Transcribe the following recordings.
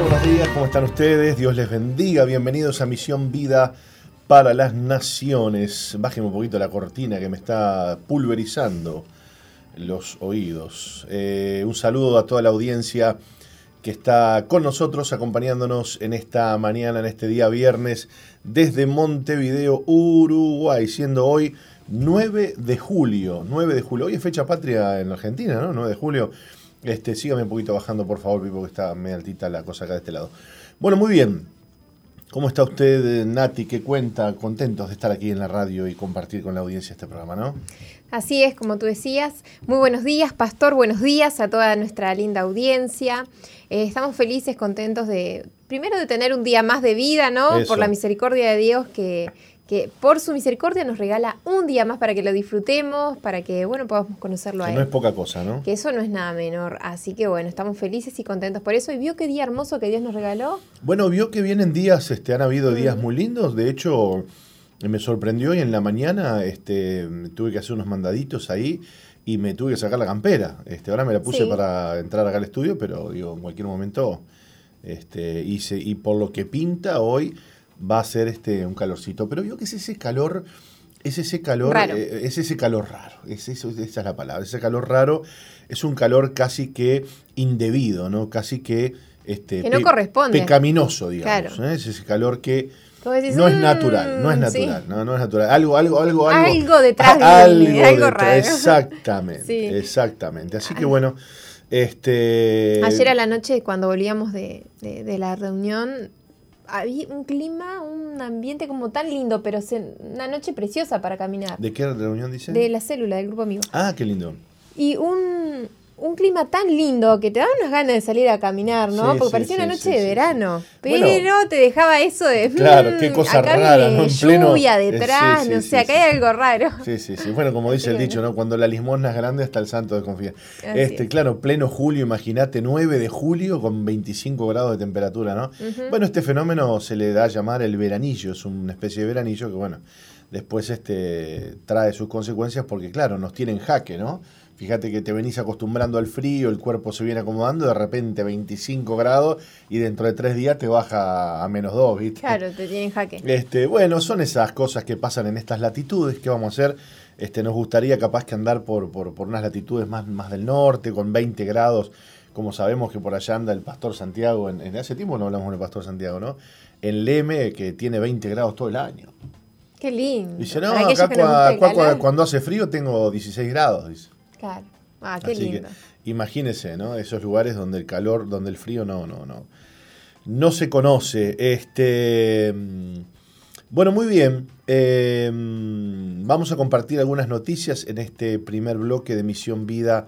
buenos días, ¿cómo están ustedes? Dios les bendiga, bienvenidos a Misión Vida para las Naciones. Bájeme un poquito la cortina que me está pulverizando los oídos. Eh, un saludo a toda la audiencia que está con nosotros, acompañándonos en esta mañana, en este día viernes, desde Montevideo, Uruguay, siendo hoy 9 de julio. 9 de julio. Hoy es fecha patria en Argentina, ¿no? 9 de julio. Este, sígame un poquito bajando, por favor, porque está medio altita la cosa acá de este lado. Bueno, muy bien. ¿Cómo está usted, Nati? ¿Qué cuenta? Contentos de estar aquí en la radio y compartir con la audiencia este programa, ¿no? Así es, como tú decías. Muy buenos días, Pastor. Buenos días a toda nuestra linda audiencia. Eh, estamos felices, contentos de, primero, de tener un día más de vida, ¿no? Por la misericordia de Dios que, que por su misericordia nos regala un día más para que lo disfrutemos, para que, bueno, podamos conocerlo a él. No es poca cosa, ¿no? Que eso no es nada menor. Así que, bueno, estamos felices y contentos por eso. ¿Y vio qué día hermoso que Dios nos regaló? Bueno, vio que vienen días, este, han habido días muy lindos. De hecho, me sorprendió y en la mañana este, tuve que hacer unos mandaditos ahí y me tuve que sacar la campera. Este, ahora me la puse para entrar acá al estudio, pero digo, en cualquier momento este, hice. Y por lo que pinta hoy va a ser este, un calorcito. Pero vio que es ese calor, es ese calor, eh, es ese calor raro. Es esa es la palabra. Ese calor raro es un calor casi que indebido, ¿no? Casi que. Este, que no corresponde. Pecaminoso, digamos. ¿eh? Es ese calor que. no es natural, no es mm, natural, no, no, es natural. Algo, algo, algo, algo. Algo detrás de algo, algo raro. Exactamente, exactamente. Así que bueno, este. Ayer a la noche, cuando volvíamos de, de la reunión, había un clima, un ambiente como tan lindo, pero una noche preciosa para caminar. ¿De qué reunión dice? De la célula, del grupo amigo. Ah, qué lindo. Y un, un clima tan lindo que te daba unas ganas de salir a caminar, ¿no? Porque parecía una noche de verano. Pero te dejaba eso de. Claro, qué mm, cosa rara, ¿no? En lluvia detrás, no sé, acá hay algo raro. Sí, sí, sí. Bueno, como dice el dicho, ¿no? Cuando la limosna es grande, hasta el santo desconfía. este, claro, pleno julio, imagínate, 9 de julio con 25 grados de temperatura, ¿no? Bueno, este fenómeno se le da a llamar el veranillo, es una especie de veranillo que, bueno, después este, trae sus consecuencias porque, claro, nos tiene en jaque, ¿no? Fíjate que te venís acostumbrando al frío, el cuerpo se viene acomodando, de repente 25 grados y dentro de tres días te baja a menos 2, ¿viste? Claro, te tienen jaque. Este, bueno, son esas cosas que pasan en estas latitudes. ¿Qué vamos a hacer? Este, nos gustaría capaz que andar por, por, por unas latitudes más, más del norte, con 20 grados, como sabemos que por allá anda el Pastor Santiago, en, en hace tiempo no hablamos del Pastor Santiago, ¿no? En Leme, que tiene 20 grados todo el año. Qué lindo. Dice, no, acá cuando hace frío tengo 16 grados, dice. Claro. Ah, qué lindo. imagínese, ¿no? Esos lugares donde el calor, donde el frío no, no, no. No se conoce. Este. Mm, bueno, muy bien. Em, vamos a compartir algunas noticias en este primer bloque de Misión Vida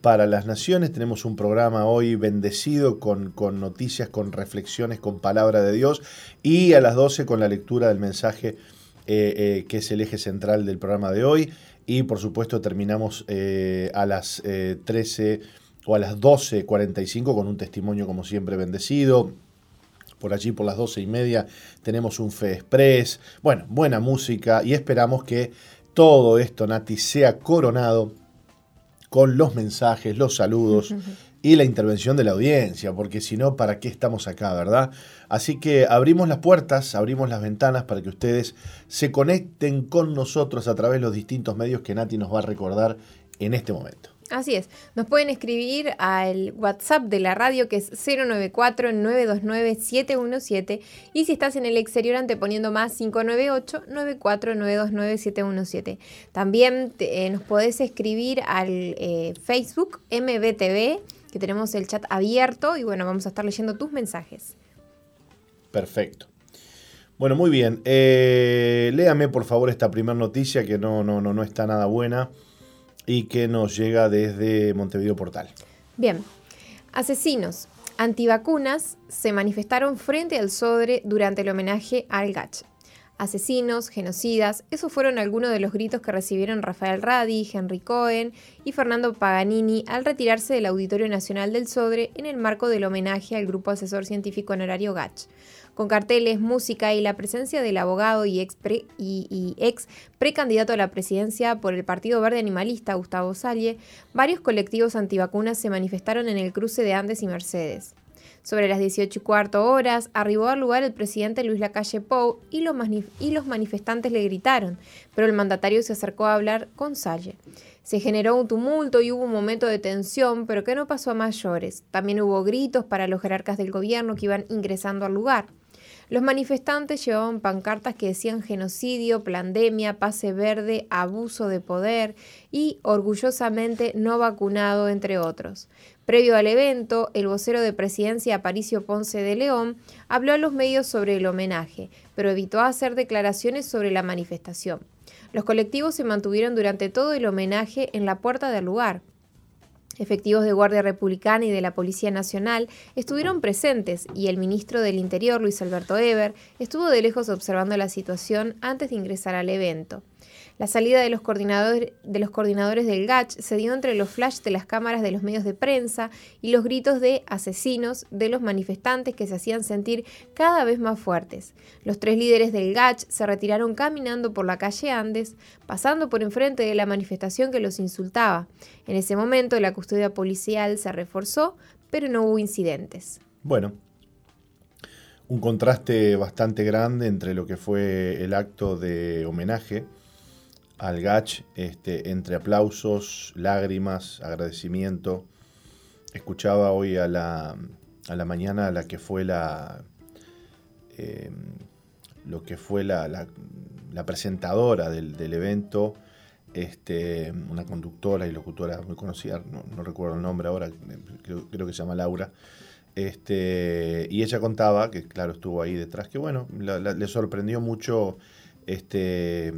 para las Naciones. Tenemos un programa hoy bendecido con, con, noticias, con reflexiones, con palabra de Dios y a las 12 con la lectura del mensaje eh, eh, que es el eje central del programa de hoy. Y por supuesto terminamos eh, a las 13 eh, o a las 12.45 con un testimonio como siempre bendecido. Por allí por las 12 y media tenemos un Fe Express. Bueno, buena música y esperamos que todo esto, Nati, sea coronado con los mensajes, los saludos y la intervención de la audiencia, porque si no, ¿para qué estamos acá, verdad? Así que abrimos las puertas, abrimos las ventanas para que ustedes se conecten con nosotros a través de los distintos medios que Nati nos va a recordar en este momento. Así es, nos pueden escribir al WhatsApp de la radio que es 094-929-717 y si estás en el exterior anteponiendo más 598-94-929-717. También eh, nos podés escribir al eh, Facebook MBTV que tenemos el chat abierto y bueno, vamos a estar leyendo tus mensajes. Perfecto. Bueno, muy bien. Eh, léame por favor esta primera noticia que no, no, no, no está nada buena y que nos llega desde Montevideo Portal. Bien. Asesinos antivacunas se manifestaron frente al Sodre durante el homenaje al Gach asesinos, genocidas, esos fueron algunos de los gritos que recibieron Rafael Radi, Henry Cohen y Fernando Paganini al retirarse del Auditorio Nacional del Sodre en el marco del homenaje al Grupo Asesor Científico Honorario GACH. Con carteles, música y la presencia del abogado y ex, precandidato a la presidencia por el Partido Verde Animalista, Gustavo Salle, varios colectivos antivacunas se manifestaron en el cruce de Andes y Mercedes. Sobre las 18 y cuarto horas, arribó al lugar el presidente Luis Lacalle Pou y los, y los manifestantes le gritaron, pero el mandatario se acercó a hablar con Salle. Se generó un tumulto y hubo un momento de tensión, pero que no pasó a mayores. También hubo gritos para los jerarcas del gobierno que iban ingresando al lugar. Los manifestantes llevaban pancartas que decían genocidio, pandemia, pase verde, abuso de poder y orgullosamente no vacunado, entre otros. Previo al evento, el vocero de presidencia Aparicio Ponce de León habló a los medios sobre el homenaje, pero evitó hacer declaraciones sobre la manifestación. Los colectivos se mantuvieron durante todo el homenaje en la puerta del lugar. Efectivos de Guardia Republicana y de la Policía Nacional estuvieron presentes y el ministro del Interior, Luis Alberto Eber, estuvo de lejos observando la situación antes de ingresar al evento. La salida de los, coordinadores, del GACH se dio entre los flash de las cámaras de los medios de prensa y los gritos de asesinos de los manifestantes que se hacían sentir cada vez más fuertes. Los tres líderes del GACH se retiraron caminando por la calle Andes, pasando por enfrente de la manifestación que los insultaba. En ese momento la custodia policial se reforzó, pero no hubo incidentes. Bueno, un contraste bastante grande entre lo que fue el acto de homenaje al Gach, este, entre aplausos, lágrimas, agradecimiento. Escuchaba hoy a la, a la mañana la que fue la. Em, lo que fue la, la, presentadora del, del, evento, este, una conductora y locutora muy conocida, no, recuerdo el nombre ahora, creo, que se llama Laura. Este, y ella contaba, que claro, estuvo ahí detrás, que bueno, le sorprendió mucho este,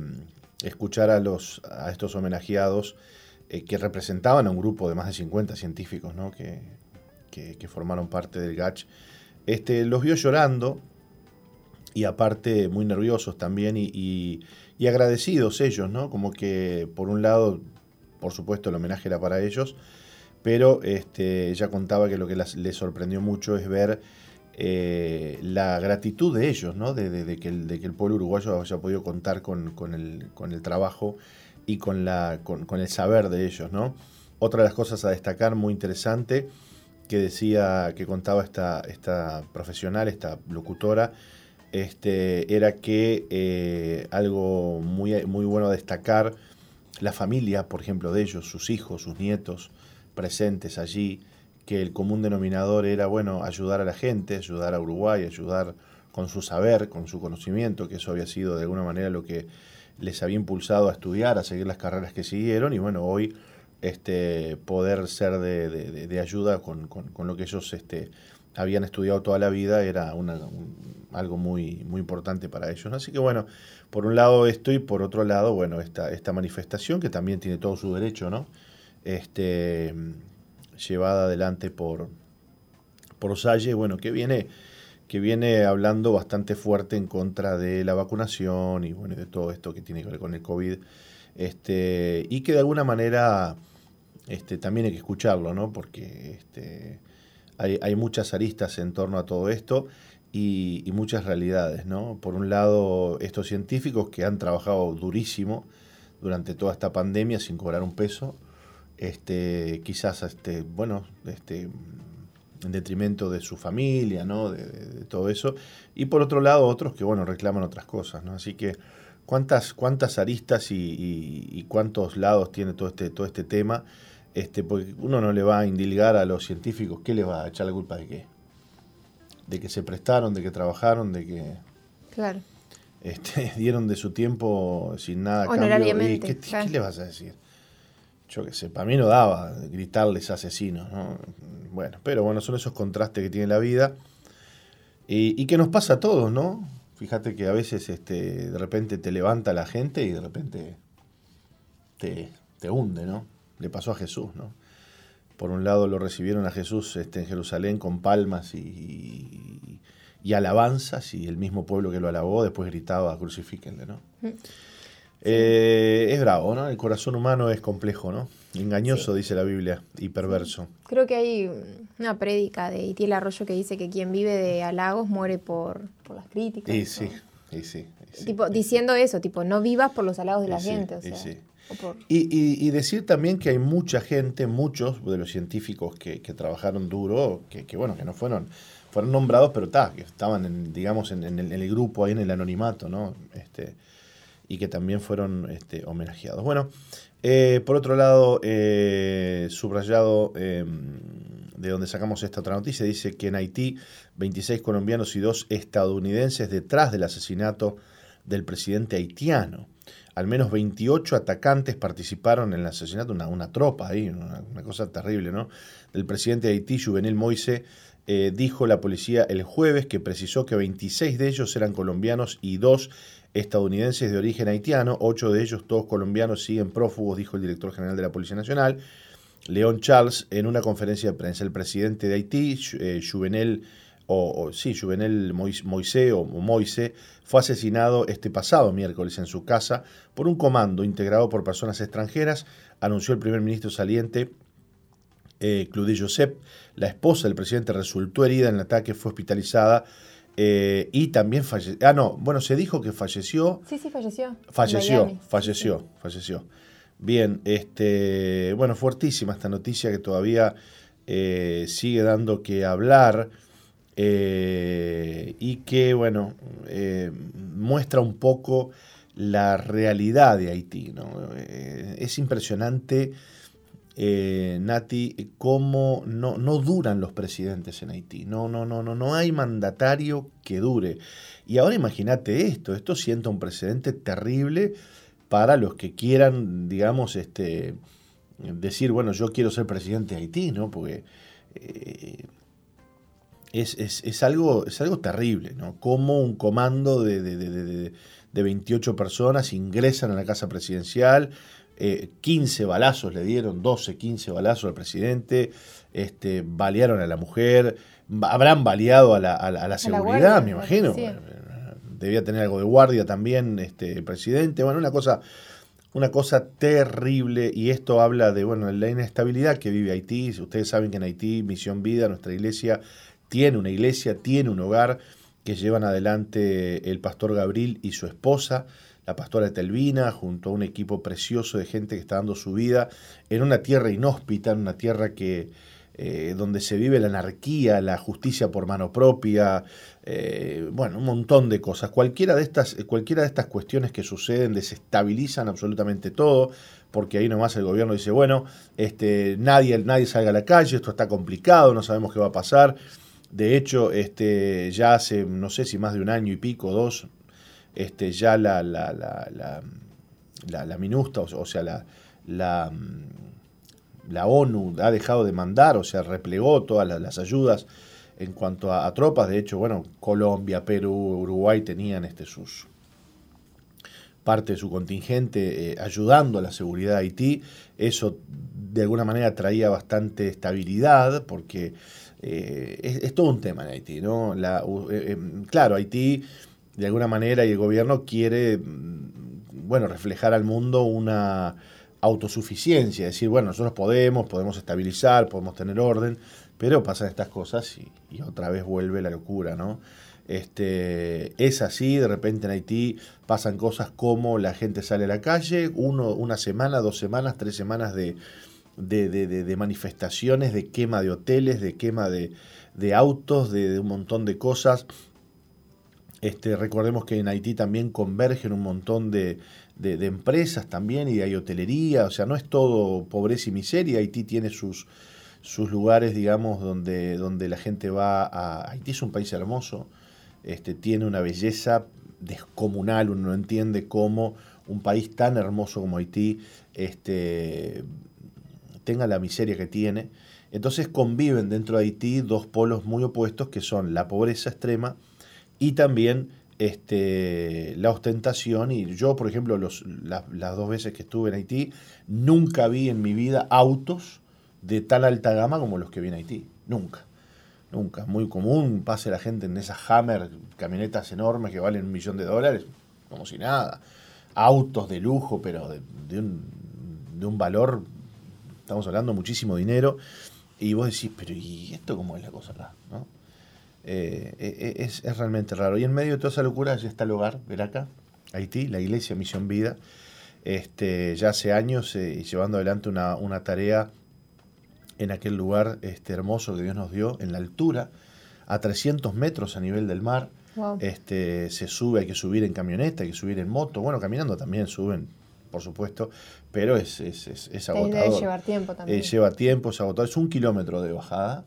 escuchar a, los, a estos homenajeados eh, que representaban a un grupo de más de 50 científicos ¿no? que, que, formaron parte del GACH. Este, los vio llorando y aparte muy nerviosos también y, y, agradecidos ellos, ¿no? Como que por un lado, por supuesto, el homenaje era para ellos, pero este, ella contaba que lo que les sorprendió mucho es ver eh, la gratitud de ellos, ¿no? de, que el, pueblo uruguayo haya podido contar con, el, trabajo y con, el saber de ellos. ¿no? Otra de las cosas a destacar muy interesante que decía, que contaba esta, esta profesional, esta locutora, este, era que eh, algo muy, muy bueno a destacar, la familia, por ejemplo, de ellos, sus hijos, sus nietos presentes allí, que el común denominador era, bueno, ayudar a la gente, ayudar a Uruguay, ayudar con su saber, con su conocimiento, que eso había sido de alguna manera lo que les había impulsado a estudiar, a seguir las carreras que siguieron, y bueno, hoy este, poder ser de, ayuda con, lo que ellos este, habían estudiado toda la vida era una, algo muy, muy importante para ellos. Así que bueno, por un lado esto y por otro lado, bueno, esta, esta manifestación que también tiene todo su derecho, ¿no? Este, llevada adelante por, por Salle, bueno, que viene, que viene hablando bastante fuerte en contra de la vacunación y bueno, de todo esto que tiene que ver con el COVID. Este, y que de alguna manera este, también hay que escucharlo, ¿no? Porque este, hay, hay, muchas aristas en torno a todo esto y, y, muchas realidades, ¿no? Por un lado, estos científicos que han trabajado durísimo durante toda esta pandemia sin cobrar un peso, este, quizás este, bueno, este, en detrimento de su familia, ¿no? De, todo eso. Y por otro lado, otros que bueno, reclaman otras cosas, ¿no? Así que cuántas, cuántas aristas y, cuántos lados tiene todo este, todo este tema, este, porque uno no le va a indilgar a los científicos, ¿qué le va a echar la culpa de qué? De que se prestaron, de que trabajaron, de que. Claro. Este, dieron de su tiempo sin nada cambio. ¿Qué, ¿Qué le vas a decir? Yo qué sé, para mí no daba gritarles asesinos, ¿no? Bueno, pero bueno, son esos contrastes que tiene la vida y, que nos pasa a todos, ¿no? Fíjate que a veces este, de repente te levanta la gente y de repente te, te hunde, ¿no? Le pasó a Jesús, ¿no? Por un lado lo recibieron a Jesús este, en Jerusalén con palmas y, y, alabanzas y el mismo pueblo que lo alabó después gritaba crucifíquenle, ¿no? Mm. Eh, es bravo, ¿no? El corazón humano es complejo, ¿no? Engañoso, dice la Biblia, y perverso. Creo que hay una prédica de Itiel Arroyo que dice que quien vive de halagos muere por, las críticas. Y sí, y sí, Tipo, diciendo eso, tipo, no vivas por los halagos de la gente. O sea, y, y, decir también que hay mucha gente, muchos de los científicos que, trabajaron duro, que, que, bueno, que no fueron fueron nombrados, pero que estaban, en, digamos, en, en, el, grupo ahí en el anonimato, ¿no? Este, y que también fueron este, homenajeados. Bueno, eh, por otro lado, eh, subrayado em, de donde sacamos esta otra noticia, dice que en Haití 26 colombianos y dos estadounidenses detrás del asesinato del presidente haitiano. Al menos 28 atacantes participaron en el asesinato, una, una tropa ahí, una, cosa terrible, ¿no? Del presidente de Haití, Juvenil Moise, eh, dijo la policía el jueves que precisó que 26 de ellos eran colombianos y dos estadounidenses de origen haitiano, ocho de ellos, todos colombianos, siguen prófugos, dijo el director general de la Policía Nacional, León Charles, en una conferencia de prensa. El presidente de Haití, eh, Juvenel, o, sí, Juvenel Moise o Moise, fue asesinado este pasado miércoles en su casa por un comando integrado por personas extranjeras, anunció el primer ministro saliente eh, Claude Joseph. La esposa del presidente resultó herida en el ataque, fue hospitalizada eh, y también falleció. Ah, no, bueno, se dijo que falleció. Sí, sí, falleció. Falleció, falleció, falleció. Bien, este, bueno, fuertísima esta noticia que todavía eh, sigue dando que hablar eh, y que, bueno, muestra un poco la realidad de Haití. ¿no? es impresionante eh, Nati, cómo no, no duran los presidentes en Haití. No, no, no, no, no hay mandatario que dure. Y ahora imagínate esto, esto sienta un precedente terrible para los que quieran, digamos, este, decir, bueno, yo quiero ser presidente de Haití, ¿no? Porque eh, es, algo, es algo terrible, ¿no? Cómo un comando de, de, de 28 personas ingresan a la casa presidencial, 15 eh, balazos le dieron, 12, 15 balazos al presidente, este, balearon a la mujer, habrán baleado a la, seguridad, me imagino. Debía tener algo de guardia también este, el presidente. Bueno, una cosa, una cosa terrible y esto habla de bueno, la inestabilidad que vive Haití. Ustedes saben que en Haití, Misión Vida, nuestra iglesia, tiene una iglesia, tiene un hogar que llevan adelante el pastor Gabriel y su esposa la pastora Telvina, junto a un equipo precioso de gente que está dando su vida en una tierra inhóspita, en una tierra que, eh, donde se vive la anarquía, la justicia por mano propia, eh, bueno, un montón de cosas. Cualquiera de, estas, cualquiera de estas cuestiones que suceden desestabilizan absolutamente todo, porque ahí nomás el gobierno dice, bueno, este, nadie, nadie salga a la calle, esto está complicado, no sabemos qué va a pasar. De hecho, este, ya hace, no sé si más de un año y pico, dos, este, ya la, la, la, la, minusta, o, sea, la, la, la, ONU ha dejado de mandar, o sea, replegó todas las, ayudas en cuanto a, tropas. De hecho, bueno, Colombia, Perú, Uruguay tenían este, sus parte de su contingente eh, ayudando a la seguridad de Haití. Eso de alguna manera traía bastante estabilidad porque eh, es, todo un tema en Haití. ¿no? Eh, claro, Haití de alguna manera y el gobierno quiere, mm, bueno, reflejar al mundo una autosuficiencia, decir, bueno, nosotros podemos, podemos estabilizar, podemos tener orden, pero pasan estas cosas y, otra vez vuelve la locura, ¿no? Este, es así, de repente en Haití pasan cosas como la gente sale a la calle, uno, una semana, dos semanas, tres semanas de, de, de, manifestaciones, de quema de hoteles, de quema de, autos, de, un montón de cosas. Este, recordemos que en Haití también convergen un montón de, empresas también y hay hotelería, o sea, no es todo pobreza y miseria, Haití tiene sus, sus lugares, digamos, donde, donde la gente va a... Haití es un país hermoso, este, tiene una belleza descomunal, uno no entiende cómo un país tan hermoso como Haití este, tenga la miseria que tiene. Entonces conviven dentro de Haití dos polos muy opuestos que son la pobreza extrema, y también este, la ostentación. Y yo, por ejemplo, los, las dos veces que estuve en Haití, nunca vi en mi vida autos de tan alta gama como los que vi en Haití. Nunca. Nunca. Muy común, pase la gente en esas Hammer, camionetas enormes que valen un millón de dólares, como si nada. Autos de lujo, pero de, un, de un valor, estamos hablando muchísimo dinero. Y vos decís, pero ¿y esto cómo es la cosa acá? ¿no? Eh, eh, es, realmente raro. Y en medio de toda esa locura ya está el hogar, Veraca, Haití, la iglesia Misión Vida, este, ya hace años eh, llevando adelante una, una, tarea en aquel lugar este, hermoso que Dios nos dio, en la altura, a 300 metros a nivel del mar. Este, se sube, hay que subir en camioneta, hay que subir en moto. Bueno, caminando también suben, por supuesto, pero es, es, es, es agotador. Debe llevar tiempo también. Eh, lleva tiempo, es agotador. Es un kilómetro de bajada.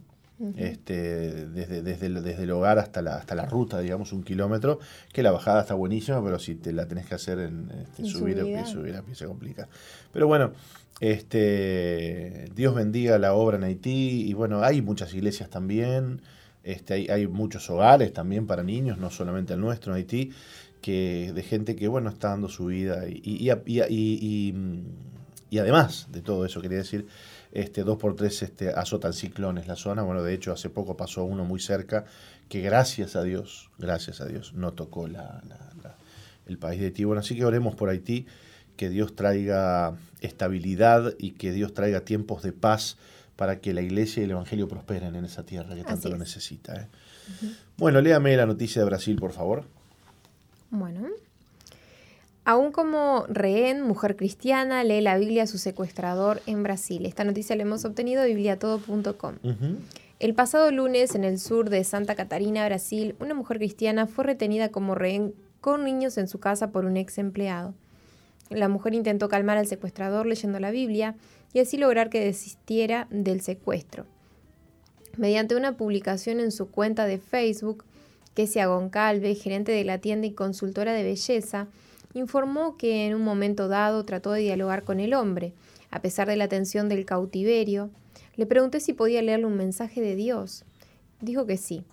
Este, desde, desde, el, desde el hogar hasta la, hasta la ruta, digamos, un kilómetro, que la bajada está buenísima, pero si te la tenés que hacer en, este, subir, a pie, subir a pie se complica. Pero bueno, este, Dios bendiga la obra en Haití y bueno, hay muchas iglesias también. Este, hay, hay, muchos hogares también para niños, no solamente el nuestro en Haití, que, de gente que bueno está dando su vida. Y, y, y, además de todo eso, quería decir, este, dos por tres este, azotan ciclones la zona. Bueno, de hecho, hace poco pasó uno muy cerca que gracias a Dios, gracias a Dios, no tocó la, el país de Haití. Bueno, así que oremos por Haití, que Dios traiga estabilidad y que Dios traiga tiempos de paz para que la iglesia y el evangelio prosperen en esa tierra que tanto lo necesita. ¿eh? Bueno, léame la noticia de Brasil, por favor. Bueno. Aún como rehén, mujer cristiana, lee la Biblia a su secuestrador en Brasil. Esta noticia la hemos obtenido de bibliatodo.com. El pasado lunes, en el sur de Santa Catarina, Brasil, una mujer cristiana fue retenida como rehén con niños en su casa por un ex empleado. La mujer intentó calmar al secuestrador leyendo la Biblia y así lograr que desistiera del secuestro. Mediante una publicación en su cuenta de Facebook, Kesia Goncalve, gerente de la tienda y consultora de belleza, informó que en un momento dado trató de dialogar con el hombre, a pesar de la tensión del cautiverio. Le pregunté si podía leerle un mensaje de Dios. Dijo que sí.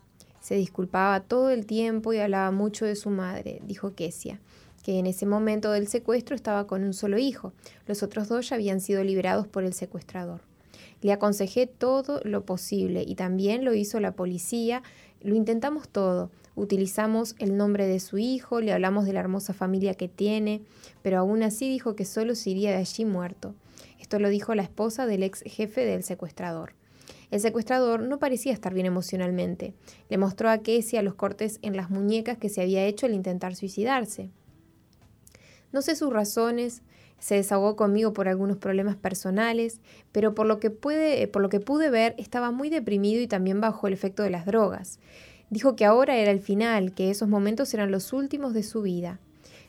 Se disculpaba todo el tiempo y hablaba mucho de su madre, dijo Kesia que en ese momento del secuestro estaba con un solo hijo. Los otros dos ya habían sido liberados por el secuestrador. Le aconsejé todo lo posible y también lo hizo la policía. Lo intentamos todo. Utilizamos el nombre de su hijo, le hablamos de la hermosa familia que tiene, pero aún así dijo que solo se iría de allí muerto. Esto lo dijo la esposa del ex jefe del secuestrador. El secuestrador no parecía estar bien emocionalmente. Le mostró a Kesia los cortes en las muñecas que se había hecho al intentar suicidarse. No sé sus razones, se desahogó conmigo por algunos problemas personales, pero por lo que, puede, por lo que pude ver estaba muy deprimido y también bajo el efecto de las drogas. Dijo que ahora era el final, que esos momentos eran los últimos de su vida.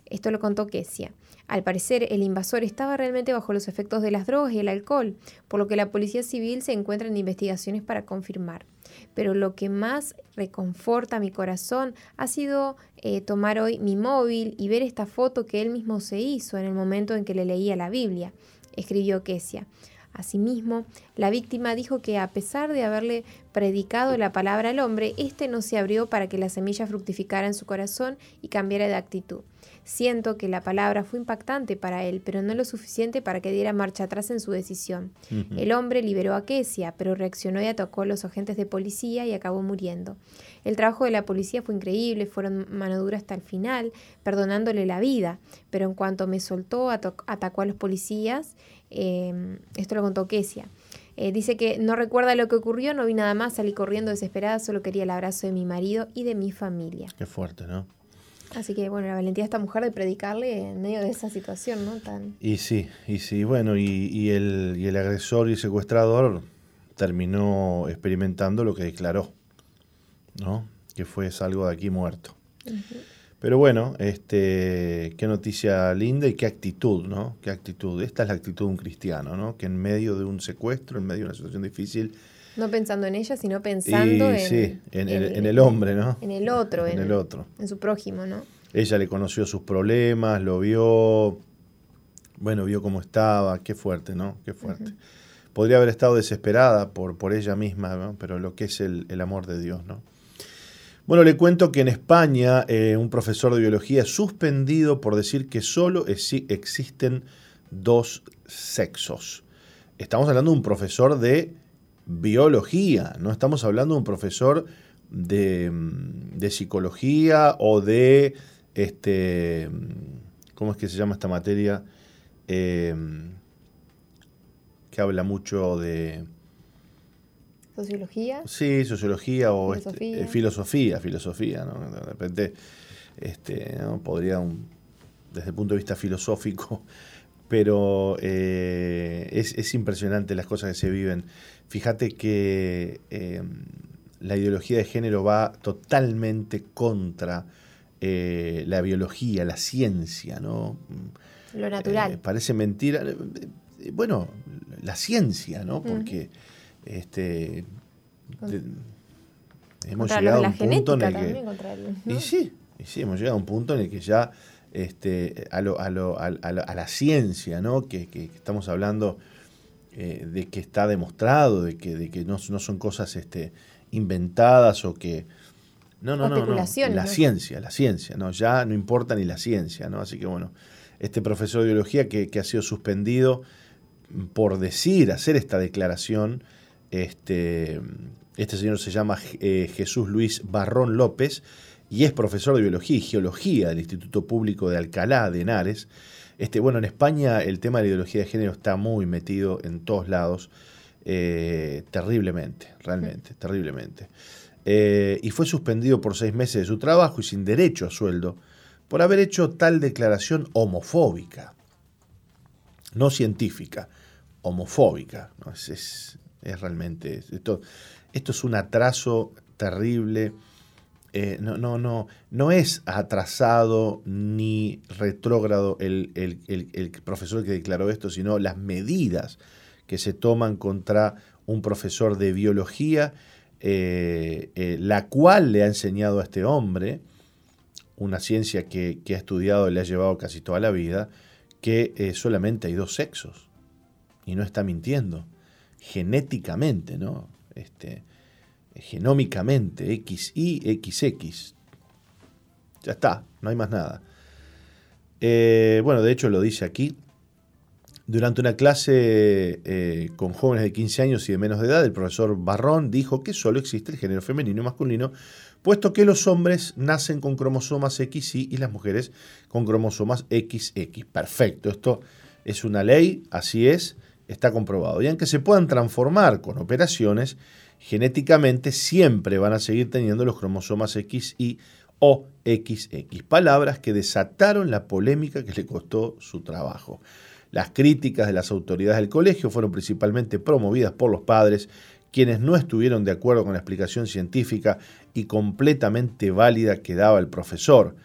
Esto lo contó Kesia. Al parecer, el invasor estaba realmente bajo los efectos de las drogas y el alcohol, por lo que la Policía Civil se encuentra en investigaciones para confirmar pero lo que más reconforta mi corazón ha sido eh, tomar hoy mi móvil y ver esta foto que él mismo se hizo en el momento en que le leía la Biblia, escribió Kesia. Asimismo, la víctima dijo que a pesar de haberle predicado la palabra al hombre, éste no se abrió para que la semilla fructificara en su corazón y cambiara de actitud. Siento que la palabra fue impactante para él, pero no lo suficiente para que diera marcha atrás en su decisión. El hombre liberó a Kesia, pero reaccionó y atacó a los agentes de policía y acabó muriendo. El trabajo de la policía fue increíble, fueron mano dura hasta el final, perdonándole la vida, pero en cuanto me soltó, atacó a los policías. Em, esto lo contó Kesia. Eh, dice que no recuerda lo que ocurrió, no vi nada más, salí corriendo desesperada, solo quería el abrazo de mi marido y de mi familia. Qué fuerte, ¿no? Así que, bueno, la valentía de esta mujer de predicarle en medio de esa situación, ¿no? Tan... Y sí, y sí, bueno, y, el, y el agresor y secuestrador terminó experimentando lo que declaró, ¿no? Que fue salgo de aquí muerto. Pero bueno, este, qué noticia linda y qué actitud, ¿no? Qué actitud. Esta es la actitud de un cristiano, ¿no? Que en medio de un secuestro, en medio de una situación difícil, no pensando en ella, sino pensando en, sí, en, el, hombre, ¿no? En el otro, en, el otro. En su prójimo, ¿no? Ella le conoció sus problemas, lo vio, bueno, vio cómo estaba, qué fuerte, ¿no? Qué fuerte. Podría haber estado desesperada por, por ella misma, ¿no? pero lo que es el, amor de Dios, ¿no? Bueno, le cuento que en España eh, un profesor de biología es suspendido por decir que solo existen dos sexos. Estamos hablando de un profesor de biología, no estamos hablando de un profesor de, psicología o de, este, ¿cómo es que se llama esta materia? Em, que habla mucho de... ¿Sociología? Sí, sociología o este, filosofía, eh, filosofía, ¿no? De repente, este, podría, desde el punto de vista filosófico, pero eh, es, es, impresionante las cosas que se viven. Fíjate que eh, la ideología de género va totalmente contra eh, la biología, la ciencia, ¿no? Lo natural. Parece mentira. Bueno, la ciencia, ¿no? Porque este, hemos llegado a un punto en el que. Y sí, y sí, hemos llegado a un punto en el que ya este, a, lo, a, lo, a, la ciencia, ¿no? Que, que estamos hablando de que está demostrado, de que, de que no, no son cosas este, inventadas o que no, no, no, no. La ciencia, la ciencia, no, ya no importa ni la ciencia, ¿no? Así que bueno, este profesor de biología que, ha sido suspendido por decir, hacer esta declaración, este, este señor se llama eh, Jesús Luis Barrón López y es profesor de biología y geología del Instituto Público de Alcalá de Henares. Este, bueno, en España el tema de la ideología de género está muy metido en todos lados, eh, terriblemente, realmente, terriblemente. Eh, y fue suspendido por seis meses de su trabajo y sin derecho a sueldo por haber hecho tal declaración homofóbica, no científica, homofóbica. Realmente, esto, esto es un atraso terrible. Eh, no, no, no, no es atrasado ni retrógrado el, el, profesor que declaró esto, sino las medidas que se toman contra un profesor de biología eh, eh, la cual le ha enseñado a este hombre, una ciencia que, ha estudiado y le ha llevado casi toda la vida, que solamente hay dos sexos. Y no está mintiendo. Genéticamente, ¿no? Este, genómicamente, XY, XX. Ya está, no hay más nada. bueno, de hecho lo dice aquí, durante una clase eh, con jóvenes de 15 años y de menos de edad, el profesor Barrón dijo que solo existe el género femenino y masculino, puesto que los hombres nacen con cromosomas XY y las mujeres con cromosomas XX. Perfecto, esto es una ley, así es, está comprobado. Y aunque se puedan transformar con operaciones, genéticamente siempre van a seguir teniendo los cromosomas XY o XX, palabras que desataron la polémica que le costó su trabajo. Las críticas de las autoridades del colegio fueron principalmente promovidas por los padres, quienes no estuvieron de acuerdo con la explicación científica y completamente válida que daba el profesor.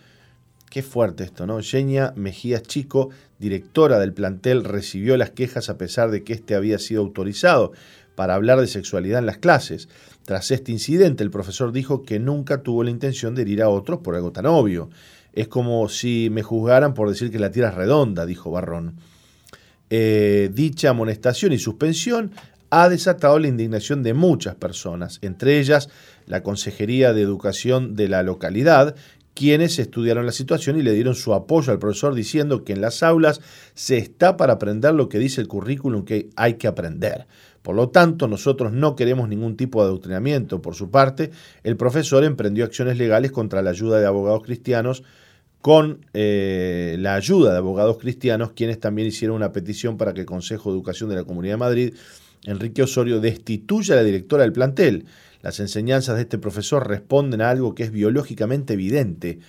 Qué fuerte esto, ¿no? Genia Mejías Chico, directora del plantel, recibió las quejas a pesar de que éste había sido autorizado para hablar de sexualidad en las clases. Tras este incidente, el profesor dijo que nunca tuvo la intención de herir a otros por algo tan obvio. Es como si me juzgaran por decir que la tierra es redonda, dijo Barrón. Eh, dicha amonestación y suspensión ha desatado la indignación de muchas personas, entre ellas la Consejería de Educación de la localidad, quienes estudiaron la situación y le dieron su apoyo al profesor diciendo que en las aulas se está para aprender lo que dice el currículum que hay que aprender. Por lo tanto, nosotros no queremos ningún tipo de adoctrinamiento. Por su parte, el profesor emprendió acciones legales contra la ayuda de abogados cristianos con eh, la ayuda de abogados cristianos, quienes también hicieron una petición para que el Consejo de Educación de la Comunidad de Madrid, Enrique Osorio, destituya a la directora del plantel. Las enseñanzas de este profesor responden a algo que es biológicamente evidente,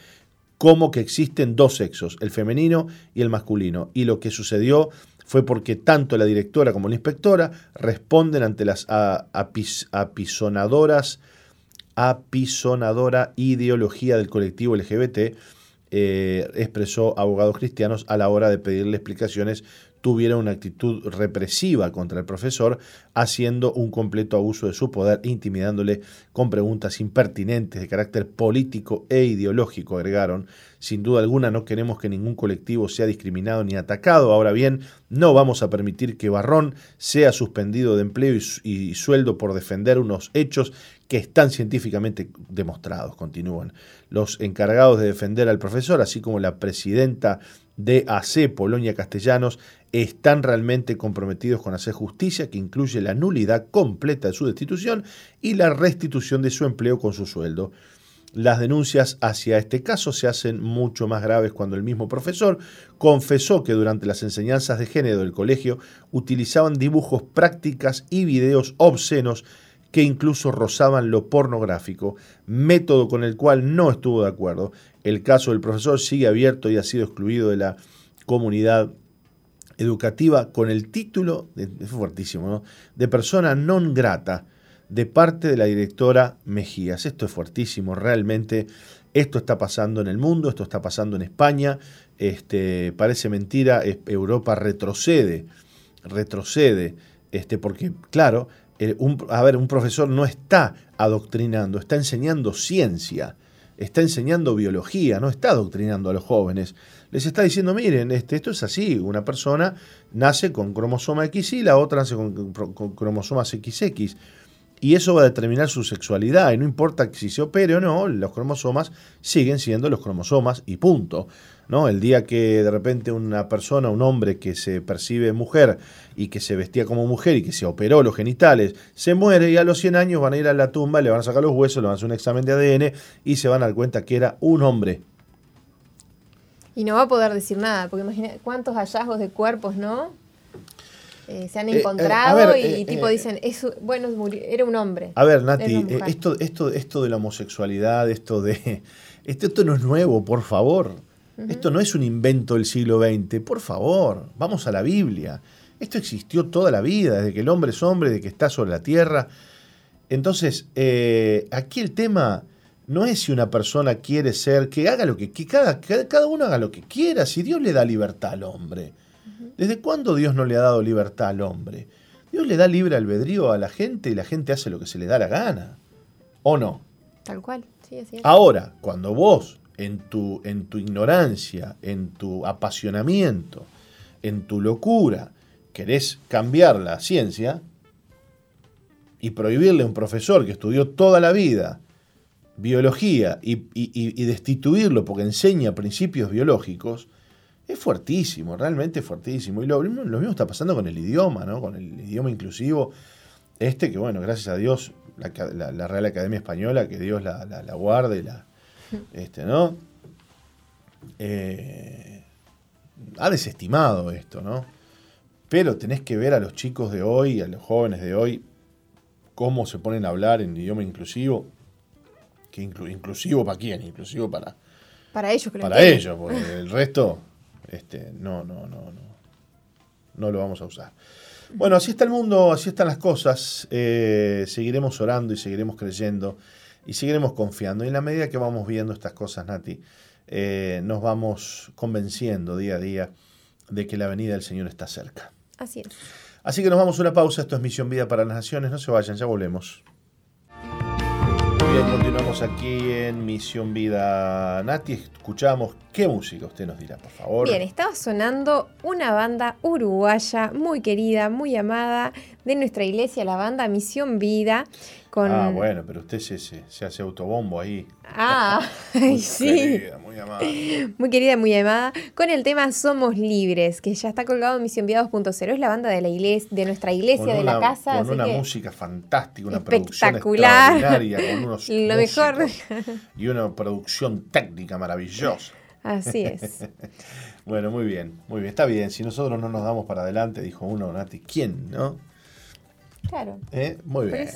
como que existen dos sexos, el femenino y el masculino, y lo que sucedió fue porque tanto la directora como la inspectora responden ante las apisonadoras apisonadora ideología del colectivo LGBT eh, expresó abogados cristianos a la hora de pedirle explicaciones tuviera una actitud represiva contra el profesor, haciendo un completo abuso de su poder, intimidándole con preguntas impertinentes de carácter político e ideológico, agregaron. Sin duda alguna no queremos que ningún colectivo sea discriminado ni atacado. Ahora bien, no vamos a permitir que Barrón sea suspendido de empleo y, sueldo por defender unos hechos que están científicamente demostrados, continúan. Los encargados de defender al profesor, así como la presidenta de AC Polonia Castellanos, están realmente comprometidos con hacer justicia, que incluye la nulidad completa de su destitución y la restitución de su empleo con su sueldo. Las denuncias hacia este caso se hacen mucho más graves cuando el mismo profesor confesó que durante las enseñanzas de género del colegio utilizaban dibujos prácticas y videos obscenos que incluso rozaban lo pornográfico, método con el cual no estuvo de acuerdo. El caso del profesor sigue abierto y ha sido excluido de la comunidad educativa con el título, es fuertísimo, de persona non grata, de parte de la directora Mejías. Esto es fuertísimo, realmente esto está pasando en el mundo, esto está pasando en España, este, parece mentira, Europa retrocede, retrocede, este, porque claro, a ver, un profesor no está adoctrinando, está enseñando ciencia, está enseñando biología, no está adoctrinando a los jóvenes. Les está diciendo, miren, este, esto es así, una persona nace con cromosoma X y la otra nace con, con cromosomas XX. Y eso va a determinar su sexualidad. Y no importa si se opere o no, los cromosomas siguen siendo los cromosomas y punto. ¿no? El día que de repente una persona, un hombre que se percibe mujer y que se vestía como mujer y que se operó los genitales, se muere y a los 100 años van a ir a la tumba, le van a sacar los huesos, le van a hacer un examen de ADN y se van a dar cuenta que era un hombre. Y no va a poder decir nada, porque imagínate cuántos hallazgos de cuerpos, ¿no? Eh, se han eh, eh, encontrado y tipo dicen, bueno, era un hombre. A ver, Nati, esto, esto, esto de la homosexualidad, esto de... Esto, esto no es nuevo, por favor. Esto no es un invento del siglo XX. Por favor, vamos a la Biblia. Esto existió toda la vida, desde que el hombre es hombre, desde que está sobre la tierra. Entonces, aquí el tema no es si una persona quiere ser, que haga lo que, que cada, cada uno haga lo que quiera, si Dios le da libertad al hombre. ¿Desde cuándo Dios no le ha dado libertad al hombre? Dios le da libre albedrío a la gente y la gente hace lo que se le da la gana. ¿O no? Tal cual, sí, así Ahora, cuando vos, en tu, en tu ignorancia, en tu apasionamiento, en tu locura, querés cambiar la ciencia y prohibirle a un profesor que estudió toda la vida biología y, y destituirlo porque enseña principios biológicos, es fuertísimo, realmente fuertísimo. Y lo, lo, mismo está pasando con el idioma, ¿no? Con el idioma inclusivo. Este que, bueno, gracias a Dios, la, Real Academia Española, que Dios la, la, guarde, la, este, ¿no? Eh, ha desestimado esto, ¿no? Pero tenés que ver a los chicos de hoy, a los jóvenes de hoy, cómo se ponen a hablar en idioma inclusivo. Que inclusivo para quién, inclusivo para... Para ellos, creo. Para ellos, porque el resto este, no, no, no, no. No lo vamos a usar. Bueno, así está el mundo, así están las cosas. Eh, seguiremos orando y seguiremos creyendo y seguiremos confiando. Y en la medida que vamos viendo estas cosas, Nati, eh, nos vamos convenciendo día a día de que la venida del Señor está cerca. Así es. Así que nos vamos a una pausa. Esto es Misión Vida para las Naciones. No se vayan, ya volvemos. Bien, continuamos aquí en Misión Vida Nati. Escuchamos qué música usted nos dirá, por favor. Bien, estaba sonando una banda uruguaya muy querida, muy amada de nuestra iglesia, la banda Misión Vida. Ah, bueno, pero usted se, se, hace autobombo ahí. Ah, sí. Querida, muy amada. Muy querida, muy amada. Con el tema Somos Libres, que ya está colgado en Misión Vida 2.0. Es la banda de la iglesia, de nuestra iglesia, de la casa. Con una música fantástica, una producción extraordinaria, con unos Lo mejor. y una producción técnica maravillosa. Así es. bueno, muy bien, muy bien. Está bien, si nosotros no nos damos para adelante, dijo uno, Nati, ¿quién, no? Claro. ¿Eh? Muy bien.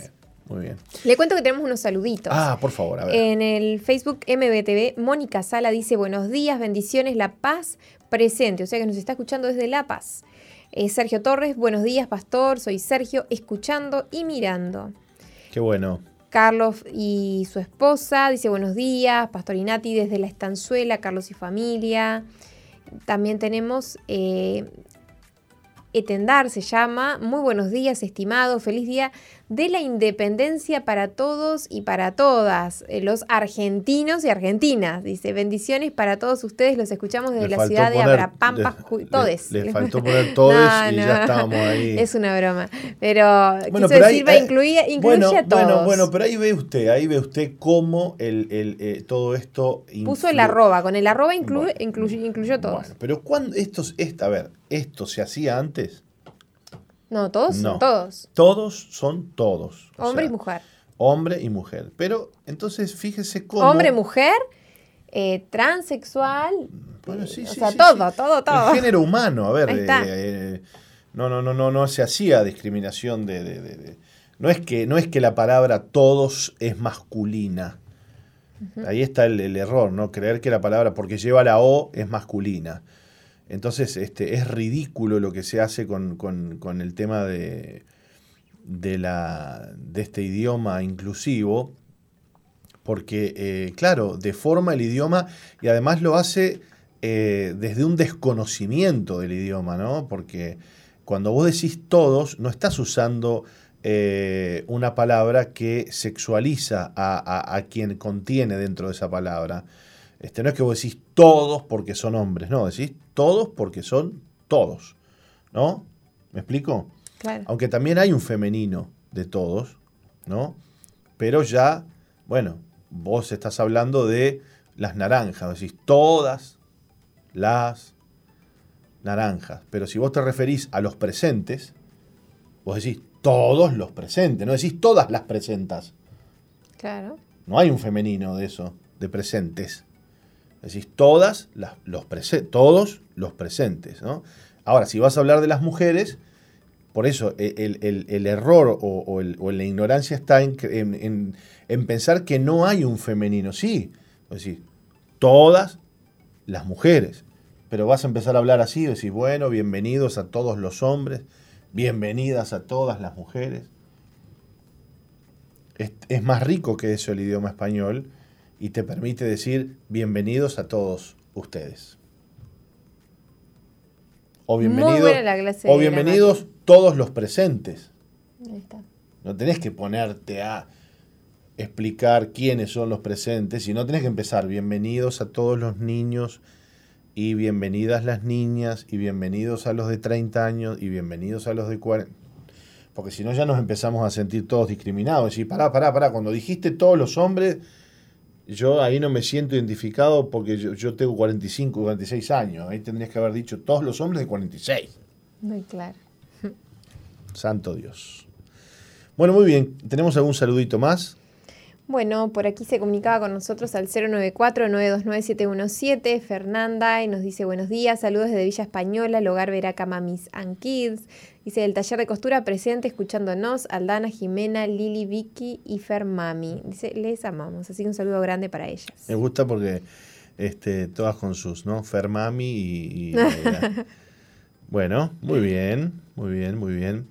Muy bien. Le cuento que tenemos unos saluditos. Ah, por favor, a ver. En el Facebook MBTV, Mónica Sala dice: Buenos días, bendiciones, La Paz presente. O sea que nos está escuchando desde La Paz. Eh, Sergio Torres, buenos días, pastor. Soy Sergio, escuchando y mirando. Qué bueno. Carlos y su esposa dice: Buenos días, Pastor Inati desde la estanzuela, Carlos y familia. También tenemos eh, Etendar se llama. Muy buenos días, estimado. Feliz día de la independencia para todos y para todas. Eh, los argentinos y argentinas. Dice, bendiciones para todos ustedes. Los escuchamos desde la ciudad de Abrapampa. Todes. Le, faltó poner todes y ya estábamos ahí. Es una broma. Pero bueno, quiso decir, va, incluye, bueno, a todos. Bueno, bueno, pero ahí ve usted, ahí ve usted cómo el, el eh, todo esto... Puso el arroba. Con el arroba incluye, incluyó todos. Bueno, pero cuando esto, esta, a ver, ¿esto se hacía antes? No, todos son todos. Todos son todos. Hombre y mujer. Hombre y mujer. Pero entonces fíjese cómo. Hombre, mujer, eh, transexual. Bueno, sí, sí. O sea, todo, todo, todo. El género humano, a ver. Eh, eh, no, no, no, no, no se hacía discriminación de, de, no es que no es que la palabra todos es masculina. Ahí está el, el, error, ¿no? Creer que la palabra, porque lleva la O, es masculina. Entonces este, es ridículo lo que se hace con, el tema de, de, la, de este idioma inclusivo, porque, eh, claro, deforma el idioma y además lo hace eh, desde un desconocimiento del idioma, ¿no? Porque cuando vos decís todos, no estás usando eh, una palabra que sexualiza a, quien contiene dentro de esa palabra. Este, no es que vos decís todos porque son hombres, no, decís todos porque son todos, ¿no? ¿Me explico? Aunque también hay un femenino de todos, ¿no? Pero ya, bueno, vos estás hablando de las naranjas, decís todas las naranjas. Pero si vos te referís a los presentes, vos decís todos los presentes, no decís todas las presentas. Claro. No hay un femenino de eso, de presentes. Decís todas las, los todos los presentes, ¿no? Ahora, si vas a hablar de las mujeres, por eso e, el, error o, la ignorancia está en, pensar que no hay un femenino. Sí, es decir, todas las mujeres. Pero vas a empezar a hablar así, decís, bueno, bienvenidos a todos los hombres, bienvenidas a todas las mujeres. Es, es más rico que eso el idioma español y te permite decir bienvenidos a todos ustedes. O, o bienvenidos todos los presentes. No tenés que ponerte a explicar quiénes son los presentes, sino tenés que empezar bienvenidos a todos los niños y bienvenidas las niñas y bienvenidos a los de 30 años y bienvenidos a los de 40. Porque si no ya nos empezamos a sentir todos discriminados. Y pará, pará, pará, cuando dijiste todos los hombres, yo ahí no me siento identificado porque yo, tengo 45, 46 años. Ahí tendrías que haber dicho todos los hombres de 46. Muy claro. Santo Dios. Bueno, muy bien. ¿Tenemos algún saludito más? Bueno, por aquí se comunicaba con nosotros al 094-929-717 Fernanda y nos dice buenos días, saludos desde Villa Española, el hogar Veraca Mamis and Kids. Dice el taller de costura presente escuchándonos, Aldana, Jimena, Lili, Vicky y Fermami. Dice, les amamos, así que un saludo grande para ellas. Me gusta porque este, todas con sus, ¿no? Fermami y... y bueno, muy bien, muy bien, muy bien.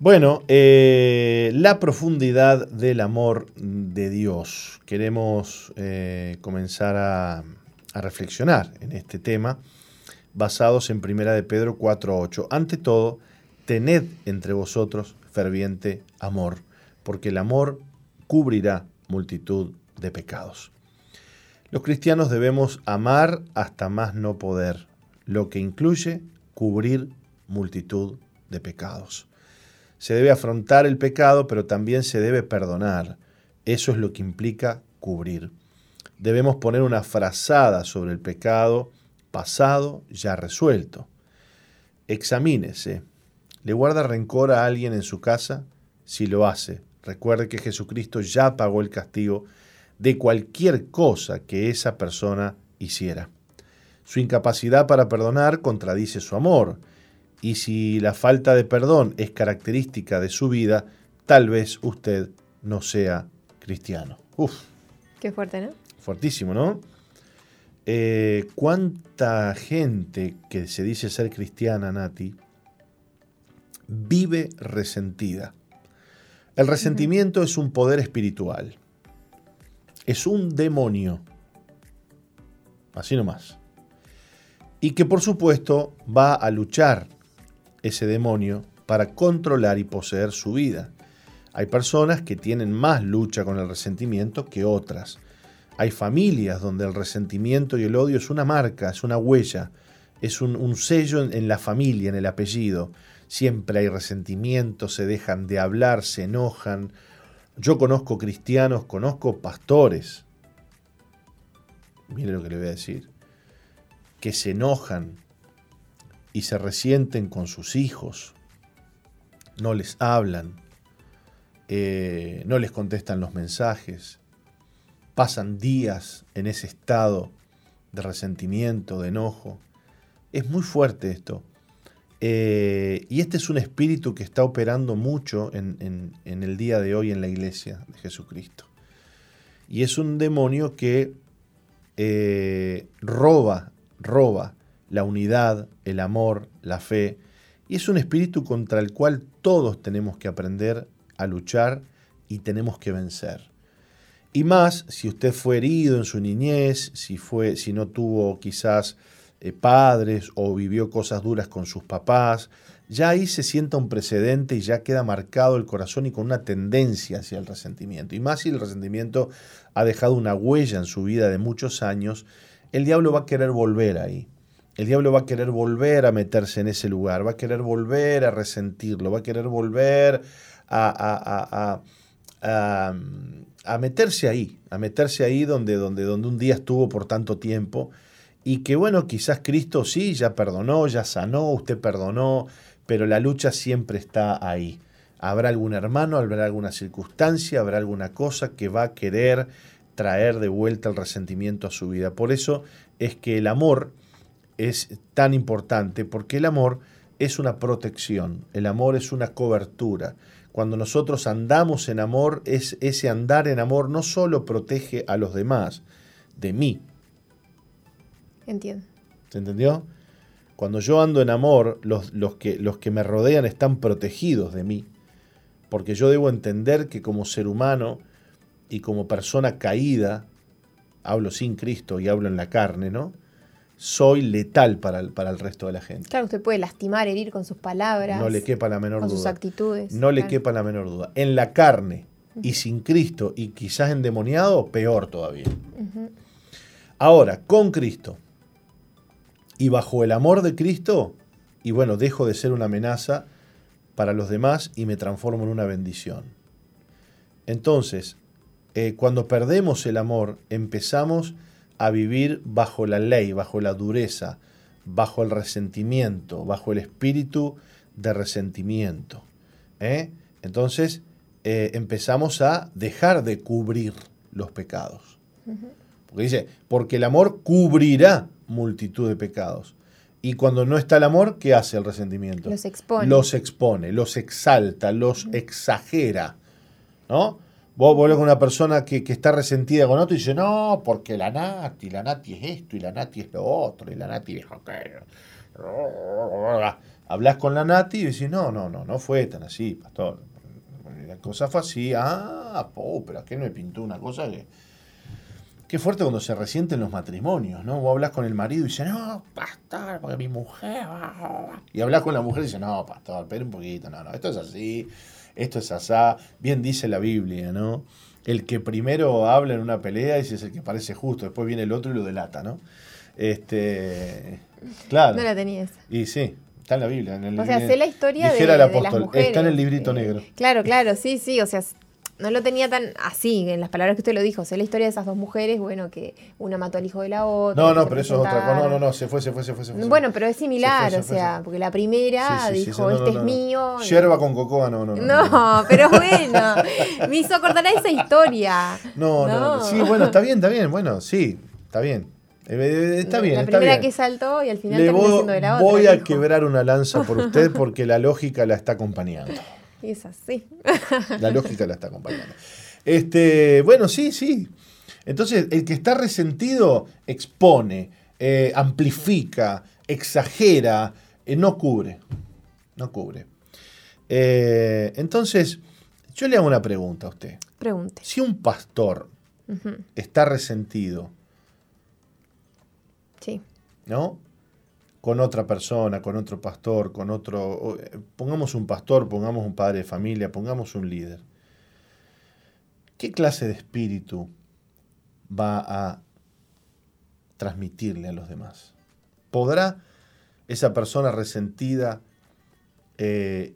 Bueno, eh, la profundidad del amor de Dios. Queremos eh, comenzar a, a, reflexionar en este tema basados en Primera de Pedro 4.8. Ante todo, tened entre vosotros ferviente amor, porque el amor cubrirá multitud de pecados. Los cristianos debemos amar hasta más no poder, lo que incluye cubrir multitud de pecados. Se debe afrontar el pecado, pero también se debe perdonar. Eso es lo que implica cubrir. Debemos poner una frazada sobre el pecado pasado ya resuelto. Examínese. ¿Le guarda rencor a alguien en su casa? Si lo hace, recuerde que Jesucristo ya pagó el castigo de cualquier cosa que esa persona hiciera. Su incapacidad para perdonar contradice su amor y si la falta de perdón es característica de su vida, tal vez usted no sea cristiano. Uf. Qué fuerte, ¿no? Fuertísimo, ¿no? Eh, ¿Cuánta gente que se dice ser cristiana, Nati, vive resentida? El resentimiento es un poder espiritual. Es un demonio. Así nomás. Y que por supuesto va a luchar ese demonio para controlar y poseer su vida. Hay personas que tienen más lucha con el resentimiento que otras. Hay familias donde el resentimiento y el odio es una marca, es una huella, es un, sello en, en la familia, en el apellido. Siempre hay resentimiento, se dejan de hablar, se enojan. Yo conozco cristianos, conozco pastores, mire lo que le voy a decir, que se enojan y se resienten con sus hijos, no les hablan, eh, no les contestan los mensajes, pasan días en ese estado de resentimiento, de enojo. Es muy fuerte esto. Eh, y este es un espíritu que está operando mucho en, el día de hoy en la iglesia de Jesucristo. Y es un demonio que eh, roba, roba la unidad, el amor, la fe Y es un espíritu contra el cual todos tenemos que aprender a luchar y tenemos que vencer. Y más si usted fue herido en su niñez, si, fue, si no tuvo quizás eh, padres o vivió cosas duras con sus papás, ya ahí se sienta un precedente y ya queda marcado el corazón y con una tendencia hacia el resentimiento. Y más si el resentimiento ha dejado una huella en su vida de muchos años, el diablo va a querer volver ahí. El diablo va a querer volver a meterse en ese lugar, va a querer volver a resentirlo, va a querer volver a, a, meterse ahí, a meterse ahí donde, donde, donde un día estuvo por tanto tiempo y que bueno, quizás Cristo sí, ya perdonó, ya sanó, usted perdonó, pero la lucha siempre está ahí. Habrá algún hermano, habrá alguna circunstancia, habrá alguna cosa que va a querer traer de vuelta el resentimiento a su vida. Por eso es que el amor es tan importante, porque el amor es una protección, el amor es una cobertura. Cuando nosotros andamos en amor, es ese andar en amor no solo protege a los demás, de mí, Entiendo. ¿Se entendió? Cuando yo ando en amor, los, los, que, los que me rodean están protegidos de mí, porque yo debo entender que como ser humano y como persona caída, hablo sin Cristo y hablo en la carne, ¿no? Soy letal para el, para el resto de la gente. Claro, usted puede lastimar, herir con sus palabras. No le quepa la menor con duda. sus actitudes. No le quepa la menor duda. En la carne y sin Cristo y quizás endemoniado, peor todavía. Ahora, con Cristo, y bajo el amor de Cristo, y bueno, dejo de ser una amenaza para los demás y me transformo en una bendición. Entonces, eh, cuando perdemos el amor, empezamos a vivir bajo la ley, bajo la dureza, bajo el resentimiento, bajo el espíritu de resentimiento. ¿eh? Entonces, eh, empezamos a dejar de cubrir los pecados. Porque dice, porque el amor cubrirá multitud de pecados. Y cuando no está el amor, ¿qué hace el resentimiento? Los expone. Los expone, los exalta, los exagera. ¿No? Vos volvés con una persona que, está resentida con otro y dice, no, porque la Nati, la Nati es esto, y la Nati es lo otro, y la Nati es aquello. Hablas con la Nati y decís, no, no, no, no fue tan así, pastor. La cosa fue así, ah, po, pero que me pintó una cosa que Qué fuerte cuando se resienten los matrimonios, ¿no? Vos hablas con el marido y dice, no, pastor, porque mi mujer. Y hablas con la mujer y dice, no, pastor, espera un poquito, no, no, esto es así, esto es asá. Bien dice la Biblia, ¿no? El que primero habla en una pelea ese es el que parece justo, después viene el otro y lo delata, ¿no? Este, claro. No la tenía esa. Y sí, Está en la Biblia. En el, o sea, sé la historia de, de, las mujeres. Está en el librito negro. Claro, claro, sí, sí. O sea, no lo tenía tan así, en las palabras que usted lo dijo. Sé la historia de esas dos mujeres, bueno, que una mató al hijo de la otra. No, no, pero eso es otra cosa. No, no, no, se fue, se fue, se fue. Se fue bueno, pero es similar, o sea, porque la primera dijo, este es mío. Yerba con cocoa, no, no. No, pero bueno, me hizo acordar a esa historia. No, no, sí, bueno, está bien, está bien, bueno, sí, está bien. Eh, eh, está bien. La primera que saltó y al final Le voy, de la otra. Voy a quebrar una lanza por usted porque la lógica la está acompañando. Es así. La lógica la está acompañando. Este, bueno, sí, sí. Entonces, el que está resentido expone, eh, amplifica, exagera, eh, no cubre. No cubre. Eh, entonces, yo le hago una pregunta a usted. Pregunte. Si un pastor está resentido, sí. ¿no? Con otra persona, con otro pastor, con otro... Eh, pongamos un pastor, pongamos un padre de familia, pongamos un líder. ¿Qué clase de espíritu va a transmitirle a los demás? ¿Podrá esa persona resentida eh,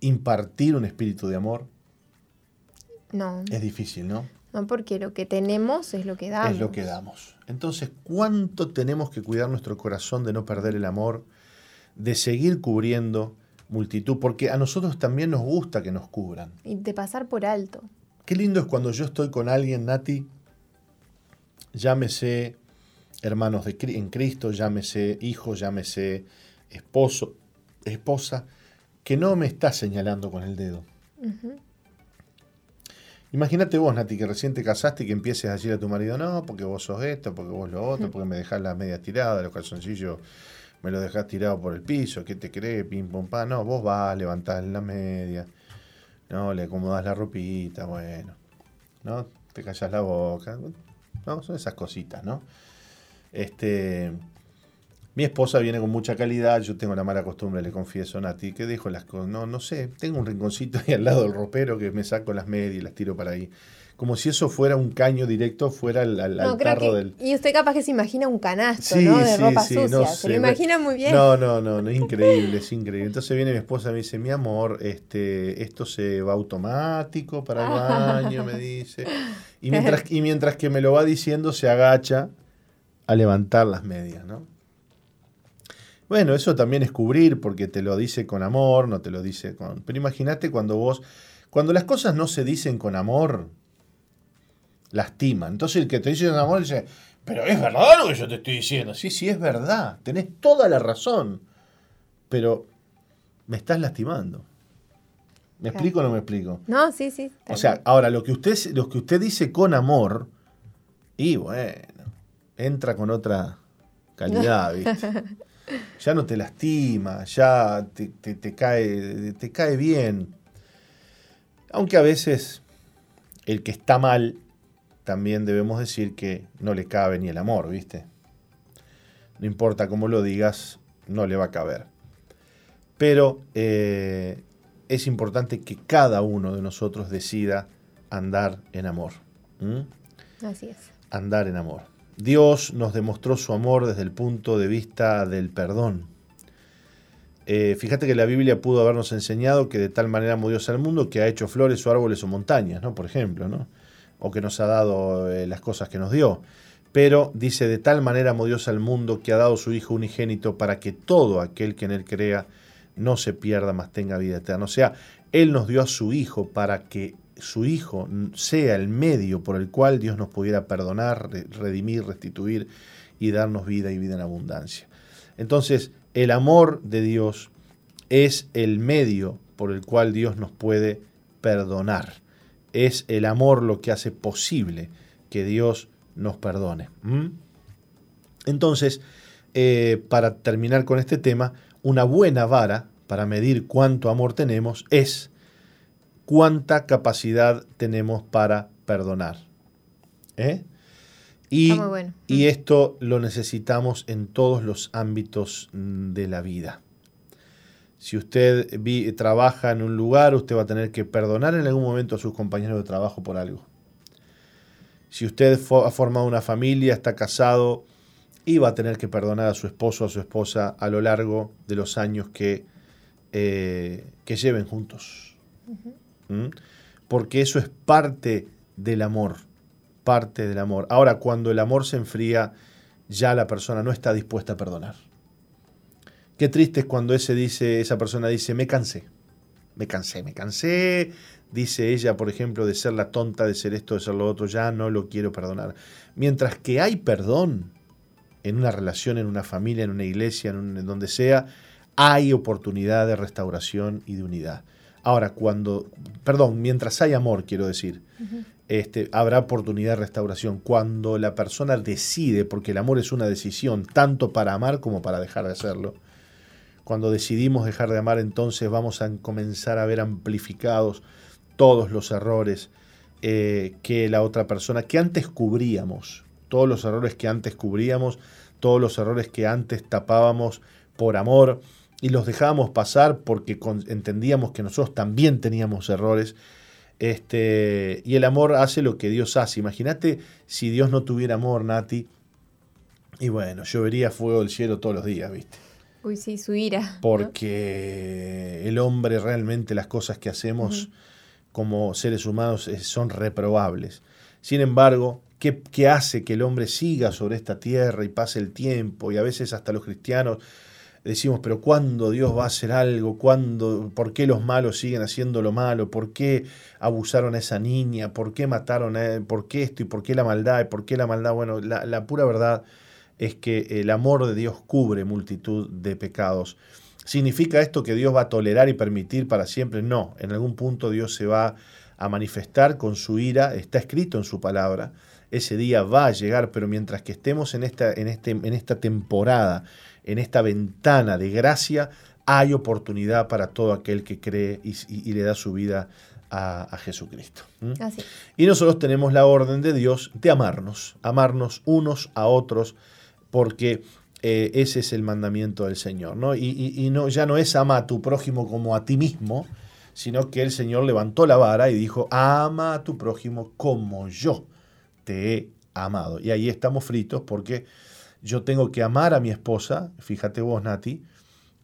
impartir un espíritu de amor? No. Es difícil, ¿no? No, porque lo que tenemos es lo que damos. Es lo que damos. Entonces, ¿cuánto tenemos que cuidar nuestro corazón de no perder el amor, de seguir cubriendo multitud? Porque a nosotros también nos gusta que nos cubran. Y de pasar por alto. Qué lindo es cuando yo estoy con alguien, Nati, llámese hermanos de, en Cristo, llámese hijo, llámese esposo, esposa, que no me está señalando con el dedo. Imagínate vos, Nati, que recién te casaste y que empieces a decir a tu marido, no, porque vos sos esto, porque vos lo otro, porque me dejás las medias tiradas, los calzoncillos me lo dejás tirado por el piso, ¿qué te crees? Pim, pum, pa. No, vos vas, levantás la media, no, le acomodás la ropita, bueno, ¿no? Te callas la boca, ¿no? Son esas cositas, ¿no? Este, mi esposa viene con mucha calidad, yo tengo la mala costumbre, le confieso, Nati, que dejo las cosas, no, no sé, tengo un rinconcito ahí al lado del ropero que me saco las medias y las tiro para ahí como si eso fuera un caño directo fuera al, al, del. Y usted capaz que se imagina un canasto, ¿no? De ropa sucia. se lo imagina muy bien. No, no, no, no, es increíble, es increíble. Entonces viene mi esposa y me dice, mi amor, este, esto se va automático para el baño, me dice. Y mientras, y mientras que me lo va diciendo, se agacha a levantar las medias, ¿no? Bueno, eso también es cubrir porque te lo dice con amor, no te lo dice con... Pero imagínate cuando vos, cuando las cosas no se dicen con amor, lastima. Entonces el que te dice con amor dice, pero es verdad lo que yo te estoy diciendo. Sí, sí, es verdad, tenés toda la razón, pero me estás lastimando. ¿Me explico o no me explico? No, sí, sí. O sea, ahora lo que usted, lo que usted dice con amor, y bueno, entra con otra calidad, ¿viste? Ya no te lastima, ya te, cae, te cae bien. Aunque a veces el que está mal también debemos decir que no le cabe ni el amor, ¿viste? No importa cómo lo digas, no le va a caber. Pero eh, es importante que cada uno de nosotros decida andar en amor. Así es. Andar en amor. Dios nos demostró su amor desde el punto de vista del perdón. Eh, fíjate que la Biblia pudo habernos enseñado que de tal manera amó al mundo que ha hecho flores o árboles o montañas, ¿no? Por ejemplo, ¿no? o que nos ha dado eh, las cosas que nos dio. Pero dice, de tal manera amó al mundo que ha dado su Hijo unigénito para que todo aquel que en él crea no se pierda, mas tenga vida eterna. O sea, Él nos dio a su Hijo para que su Hijo sea el medio por el cual Dios nos pudiera perdonar, redimir, restituir y darnos vida y vida en abundancia. Entonces, el amor de Dios es el medio por el cual Dios nos puede perdonar es el amor lo que hace posible que Dios nos perdone. Entonces, eh, para terminar con este tema, una buena vara para medir cuánto amor tenemos es cuánta capacidad tenemos para perdonar. ¿Eh? Y, y esto lo necesitamos en todos los ámbitos de la vida. Si usted trabaja en un lugar, usted va a tener que perdonar en algún momento a sus compañeros de trabajo por algo. Si usted ha formado una familia, está casado, y va a tener que perdonar a su esposo o a su esposa a lo largo de los años que, eh, que lleven juntos. Porque eso es parte del amor, parte del amor. Ahora, cuando el amor se enfría, ya la persona no está dispuesta a perdonar. Qué triste es cuando ese dice, esa persona dice, me cansé, me cansé, me cansé, dice ella, por ejemplo, de ser la tonta, de ser esto, de ser lo otro, ya no lo quiero perdonar. Mientras que hay perdón en una relación, en una familia, en una iglesia, en, donde sea, hay oportunidad de restauración y de unidad. Ahora, cuando, perdón, mientras hay amor, quiero decir, este, habrá oportunidad de restauración. Cuando la persona decide, porque el amor es una decisión, tanto para amar como para dejar de hacerlo, cuando decidimos dejar de amar, entonces vamos a comenzar a ver amplificados todos los errores eh, que la otra persona, que antes cubríamos, todos los errores que antes cubríamos, todos los errores que antes tapábamos por amor y los dejábamos pasar porque entendíamos que nosotros también teníamos errores. Este, y el amor hace lo que Dios hace. Imagínate si Dios no tuviera amor, Nati. Y bueno, llovería fuego del cielo todos los días, ¿viste? Uy, sí, su ira. Porque el hombre realmente las cosas que hacemos como seres humanos son reprobables. Sin embargo, ¿qué, ¿qué, hace que el hombre siga sobre esta tierra y pase el tiempo? Y a veces hasta los cristianos decimos, pero ¿cuándo Dios va a hacer algo? ¿Cuándo, ¿Por qué los malos siguen haciendo lo malo? ¿Por qué abusaron a esa niña? ¿Por qué mataron a él? ¿Por qué esto? ¿Y por qué la maldad? ¿Y por qué la maldad? Bueno, la, la pura verdad es que el amor de Dios cubre multitud de pecados. ¿Significa esto que Dios va a tolerar y permitir para siempre? No, en algún punto Dios se va a manifestar con su ira, está escrito en su palabra, ese día va a llegar, pero mientras que estemos en esta, en este, en esta temporada, en esta ventana de gracia, hay oportunidad para todo aquel que cree y, le da su vida a, Jesucristo. Y nosotros tenemos la orden de Dios de amarnos, amarnos unos a otros, porque eh, ese es el mandamiento del Señor. ¿no? Y, no, ya no es ama a tu prójimo como a ti mismo, sino que el Señor levantó la vara y dijo, ama a tu prójimo como yo te he amado. Y ahí estamos fritos porque yo tengo que amar a mi esposa, fíjate vos, Nati,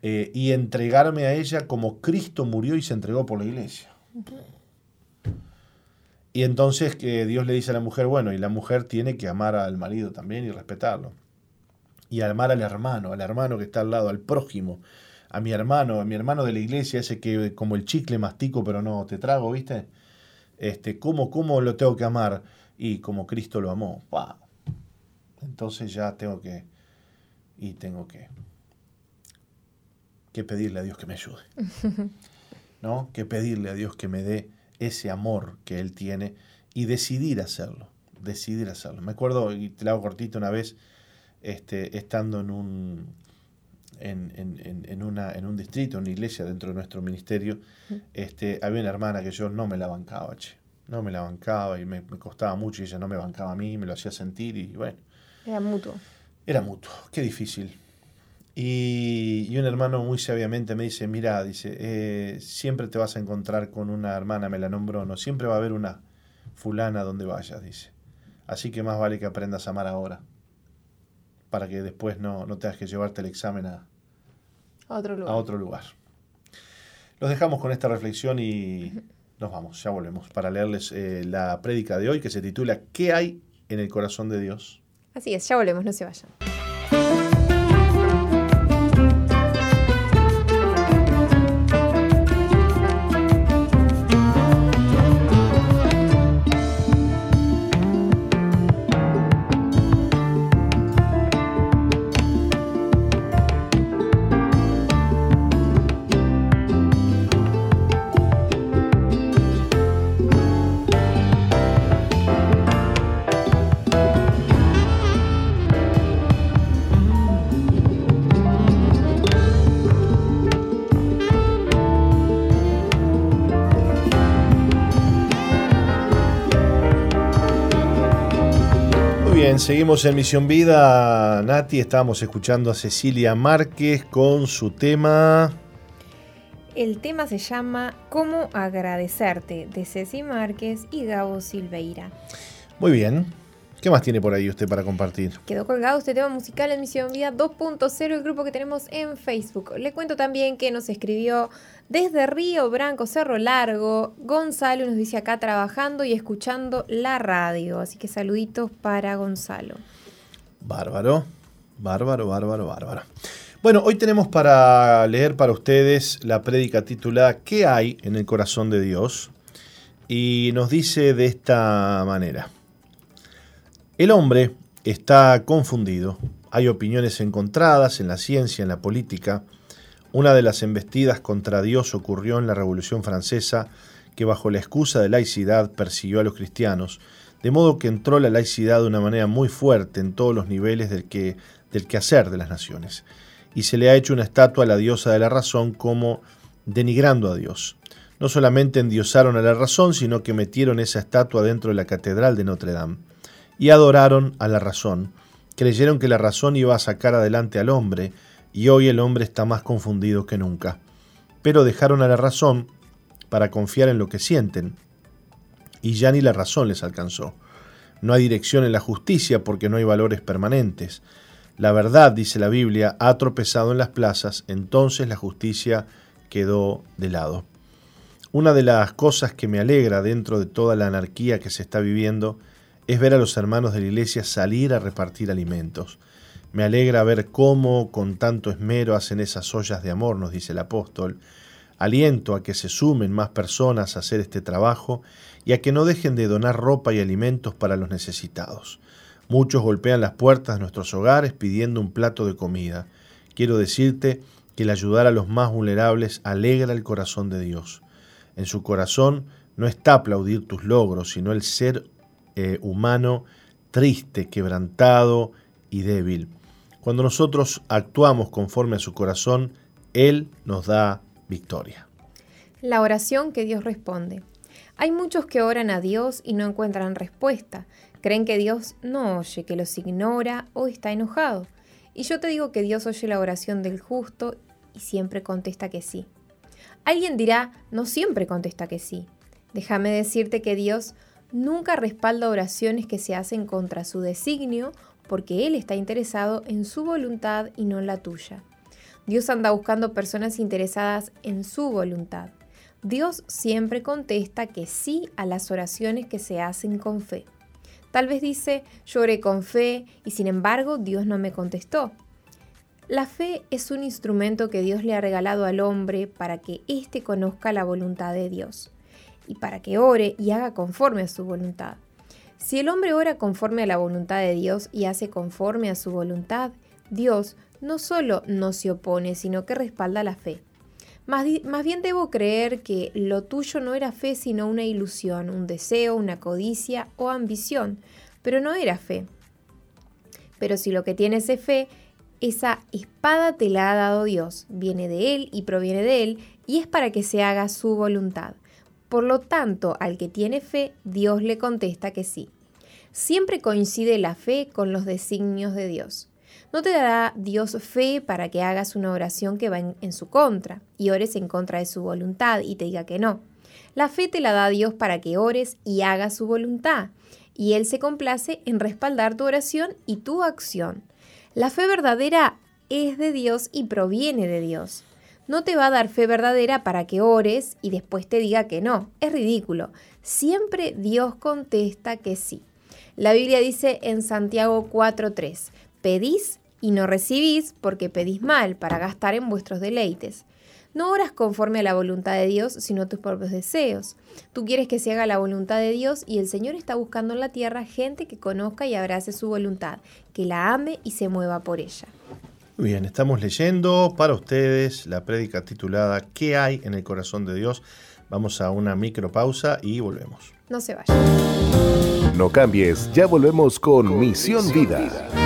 eh, y entregarme a ella como Cristo murió y se entregó por la iglesia. Y entonces que Dios le dice a la mujer, bueno, y la mujer tiene que amar al marido también y respetarlo. Y amar al hermano, al hermano que está al lado, al prójimo, a mi hermano, a mi hermano de la iglesia, ese que como el chicle mastico pero no te trago, ¿viste? Este, ¿cómo, cómo lo tengo que amar? Y como Cristo lo amó. Entonces ya tengo que, y tengo que, que pedirle a Dios que me ayude. ¿No? Que pedirle a Dios que me dé ese amor que Él tiene y decidir hacerlo. Decidir hacerlo. Me acuerdo, y te lo hago cortito una vez, este, estando en un, en, en, en, una, en un distrito, en una iglesia dentro de nuestro ministerio, este, había una hermana que yo no me la bancaba, che. No me la bancaba y me, me, costaba mucho y ella no me bancaba a mí, me lo hacía sentir y bueno. Era mutuo. Era mutuo, qué difícil. Y, y un hermano muy sabiamente me dice, mira, dice, eh, siempre te vas a encontrar con una hermana, me la nombró, no, siempre va a haber una fulana donde vayas, dice. Así que más vale que aprendas a amar ahora, para que después no, no tengas que llevarte el examen a, otro lugar. a otro lugar. Los dejamos con esta reflexión y nos vamos, ya volvemos para leerles eh, la prédica de hoy que se titula ¿Qué hay en el corazón de Dios? Así es, ya volvemos, no se vayan. Seguimos en Misión Vida. Nati, estábamos escuchando a Cecilia Márquez con su tema. El tema se llama Cómo agradecerte, de Ceci Márquez y Gabo Silveira. Muy bien. ¿Qué más tiene por ahí usted para compartir? Quedó colgado este tema musical en Misión Vida 2.0, el grupo que tenemos en Facebook. Le cuento también que nos escribió desde Río Branco, Cerro Largo, Gonzalo nos dice acá trabajando y escuchando la radio. Así que saluditos para Gonzalo. Bárbaro, bárbaro, bárbaro, bárbaro. Bueno, hoy tenemos para leer para ustedes la prédica titulada ¿Qué hay en el corazón de Dios? Y nos dice de esta manera. El hombre está confundido. Hay opiniones encontradas en la ciencia, en la política, una de las embestidas contra Dios ocurrió en la Revolución Francesa, que bajo la excusa de laicidad persiguió a los cristianos, de modo que entró la laicidad de una manera muy fuerte en todos los niveles del, que, del quehacer de las naciones, y se le ha hecho una estatua a la diosa de la razón como denigrando a Dios. No solamente endiosaron a la razón, sino que metieron esa estatua dentro de la catedral de Notre Dame, y adoraron a la razón, creyeron que la razón iba a sacar adelante al hombre, y hoy el hombre está más confundido que nunca. Pero dejaron a la razón para confiar en lo que sienten, y ya ni la razón les alcanzó. No hay dirección en la justicia porque no hay valores permanentes. La verdad, dice la Biblia, ha tropezado en las plazas, entonces la justicia quedó de lado. Una de las cosas que me alegra dentro de toda la anarquía que se está viviendo es ver a los hermanos de la iglesia salir a repartir alimentos. Me alegra ver cómo con tanto esmero hacen esas ollas de amor, nos dice el apóstol. Aliento a que se sumen más personas a hacer este trabajo y a que no dejen de donar ropa y alimentos para los necesitados. Muchos golpean las puertas de nuestros hogares pidiendo un plato de comida. Quiero decirte que el ayudar a los más vulnerables alegra el corazón de Dios. En su corazón no está aplaudir tus logros, sino el ser eh, humano triste, quebrantado y débil. Cuando nosotros actuamos conforme a su corazón, Él nos da victoria. La oración que Dios responde. Hay muchos que oran a Dios y no encuentran respuesta. Creen que Dios no oye, que los ignora o está enojado. Y yo te digo que Dios oye la oración del justo y siempre contesta que sí. Alguien dirá, no siempre contesta que sí. Déjame decirte que Dios nunca respalda oraciones que se hacen contra su designio porque Él está interesado en su voluntad y no en la tuya. Dios anda buscando personas interesadas en su voluntad. Dios siempre contesta que sí a las oraciones que se hacen con fe. Tal vez dice, lloré con fe y sin embargo Dios no me contestó. La fe es un instrumento que Dios le ha regalado al hombre para que éste conozca la voluntad de Dios y para que ore y haga conforme a su voluntad. Si el hombre ora conforme a la voluntad de Dios y hace conforme a su voluntad, Dios no solo no se opone, sino que respalda la fe. Más, bien debo creer que lo tuyo no era fe, sino una ilusión, un deseo, una codicia o ambición, pero no era fe. Pero si lo que tienes es fe, esa espada te la ha dado Dios, viene de Él y proviene de Él, y es para que se haga su voluntad. Por lo tanto, al que tiene fe, Dios le contesta que sí. Siempre coincide la fe con los designios de Dios. No te dará Dios fe para que hagas una oración que va en, su contra y ores en contra de su voluntad y te diga que no. La fe te la da Dios para que ores y hagas su voluntad, y Él se complace en respaldar tu oración y tu acción. La fe verdadera es de Dios y proviene de Dios no te va a dar fe verdadera para que ores y después te diga que no. Es ridículo. Siempre Dios contesta que sí. La Biblia dice en Santiago 4.3, pedís y no recibís porque pedís mal para gastar en vuestros deleites. No oras conforme a la voluntad de Dios, sino tus propios deseos. Tú quieres que se haga la voluntad de Dios y el Señor está buscando en la tierra gente que conozca y abrace su voluntad, que la ame y se mueva por ella. Bien, estamos leyendo para ustedes la prédica titulada ¿Qué hay en el corazón de Dios? Vamos a una micropausa y volvemos. No se vayan. No cambies, ya volvemos con, Misión, Vida.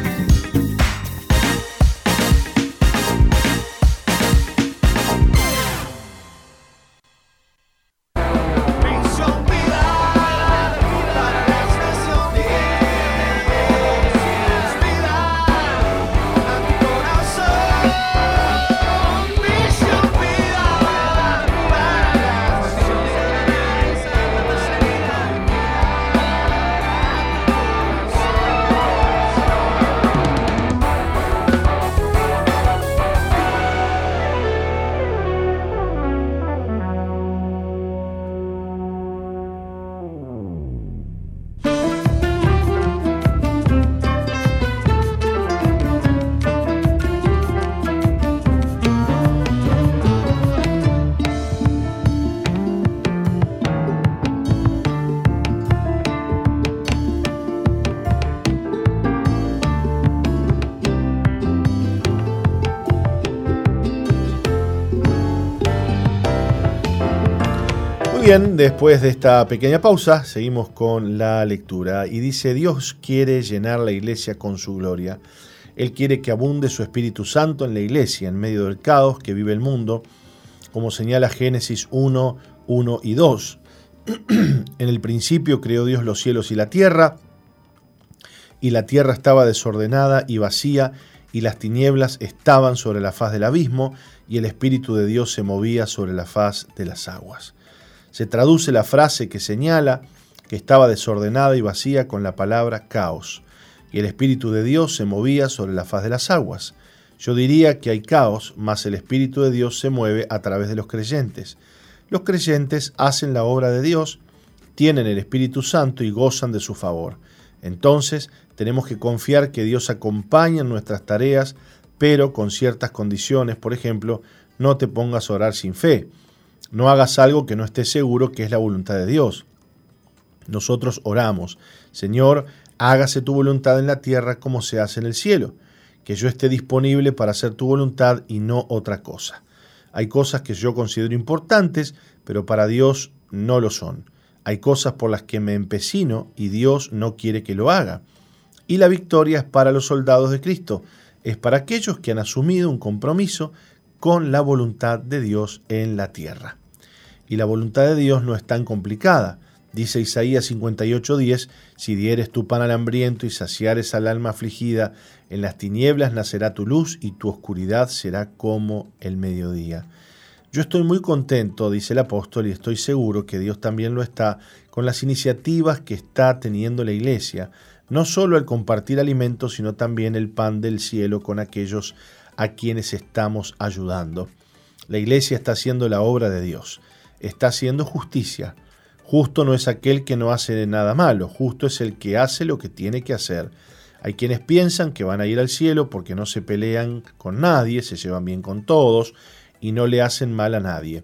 bien, después de esta pequeña pausa, seguimos con la lectura. Y dice, Dios quiere llenar la iglesia con su gloria. Él quiere que abunde su Espíritu Santo en la iglesia, en medio del caos que vive el mundo, como señala Génesis 1, 1 y 2. en el principio creó Dios los cielos y la tierra, y la tierra estaba desordenada y vacía, y las tinieblas estaban sobre la faz del abismo, y el Espíritu de Dios se movía sobre la faz de las aguas se traduce la frase que señala que estaba desordenada y vacía con la palabra caos, y el Espíritu de Dios se movía sobre la faz de las aguas. Yo diría que hay caos, mas el Espíritu de Dios se mueve a través de los creyentes. Los creyentes hacen la obra de Dios, tienen el Espíritu Santo y gozan de su favor. Entonces tenemos que confiar que Dios acompaña nuestras tareas pero con ciertas condiciones, por ejemplo, no te pongas a orar sin fe. No hagas algo que no estés seguro que es la voluntad de Dios. Nosotros oramos, Señor, hágase tu voluntad en la tierra como se hace en el cielo, que yo esté disponible para hacer tu voluntad y no otra cosa. Hay cosas que yo considero importantes, pero para Dios no lo son. Hay cosas por las que me empecino y Dios no quiere que lo haga. Y la victoria es para los soldados de Cristo, es para aquellos que han asumido un compromiso con la voluntad de Dios en la tierra. Y la voluntad de Dios no es tan complicada. Dice Isaías 58:10, si dieres tu pan al hambriento y saciares al alma afligida, en las tinieblas nacerá tu luz y tu oscuridad será como el mediodía. Yo estoy muy contento, dice el apóstol, y estoy seguro que Dios también lo está, con las iniciativas que está teniendo la iglesia, no solo el compartir alimentos, sino también el pan del cielo con aquellos a quienes estamos ayudando. La iglesia está haciendo la obra de Dios, está haciendo justicia. Justo no es aquel que no hace nada malo, justo es el que hace lo que tiene que hacer. Hay quienes piensan que van a ir al cielo porque no se pelean con nadie, se llevan bien con todos, y no le hacen mal a nadie.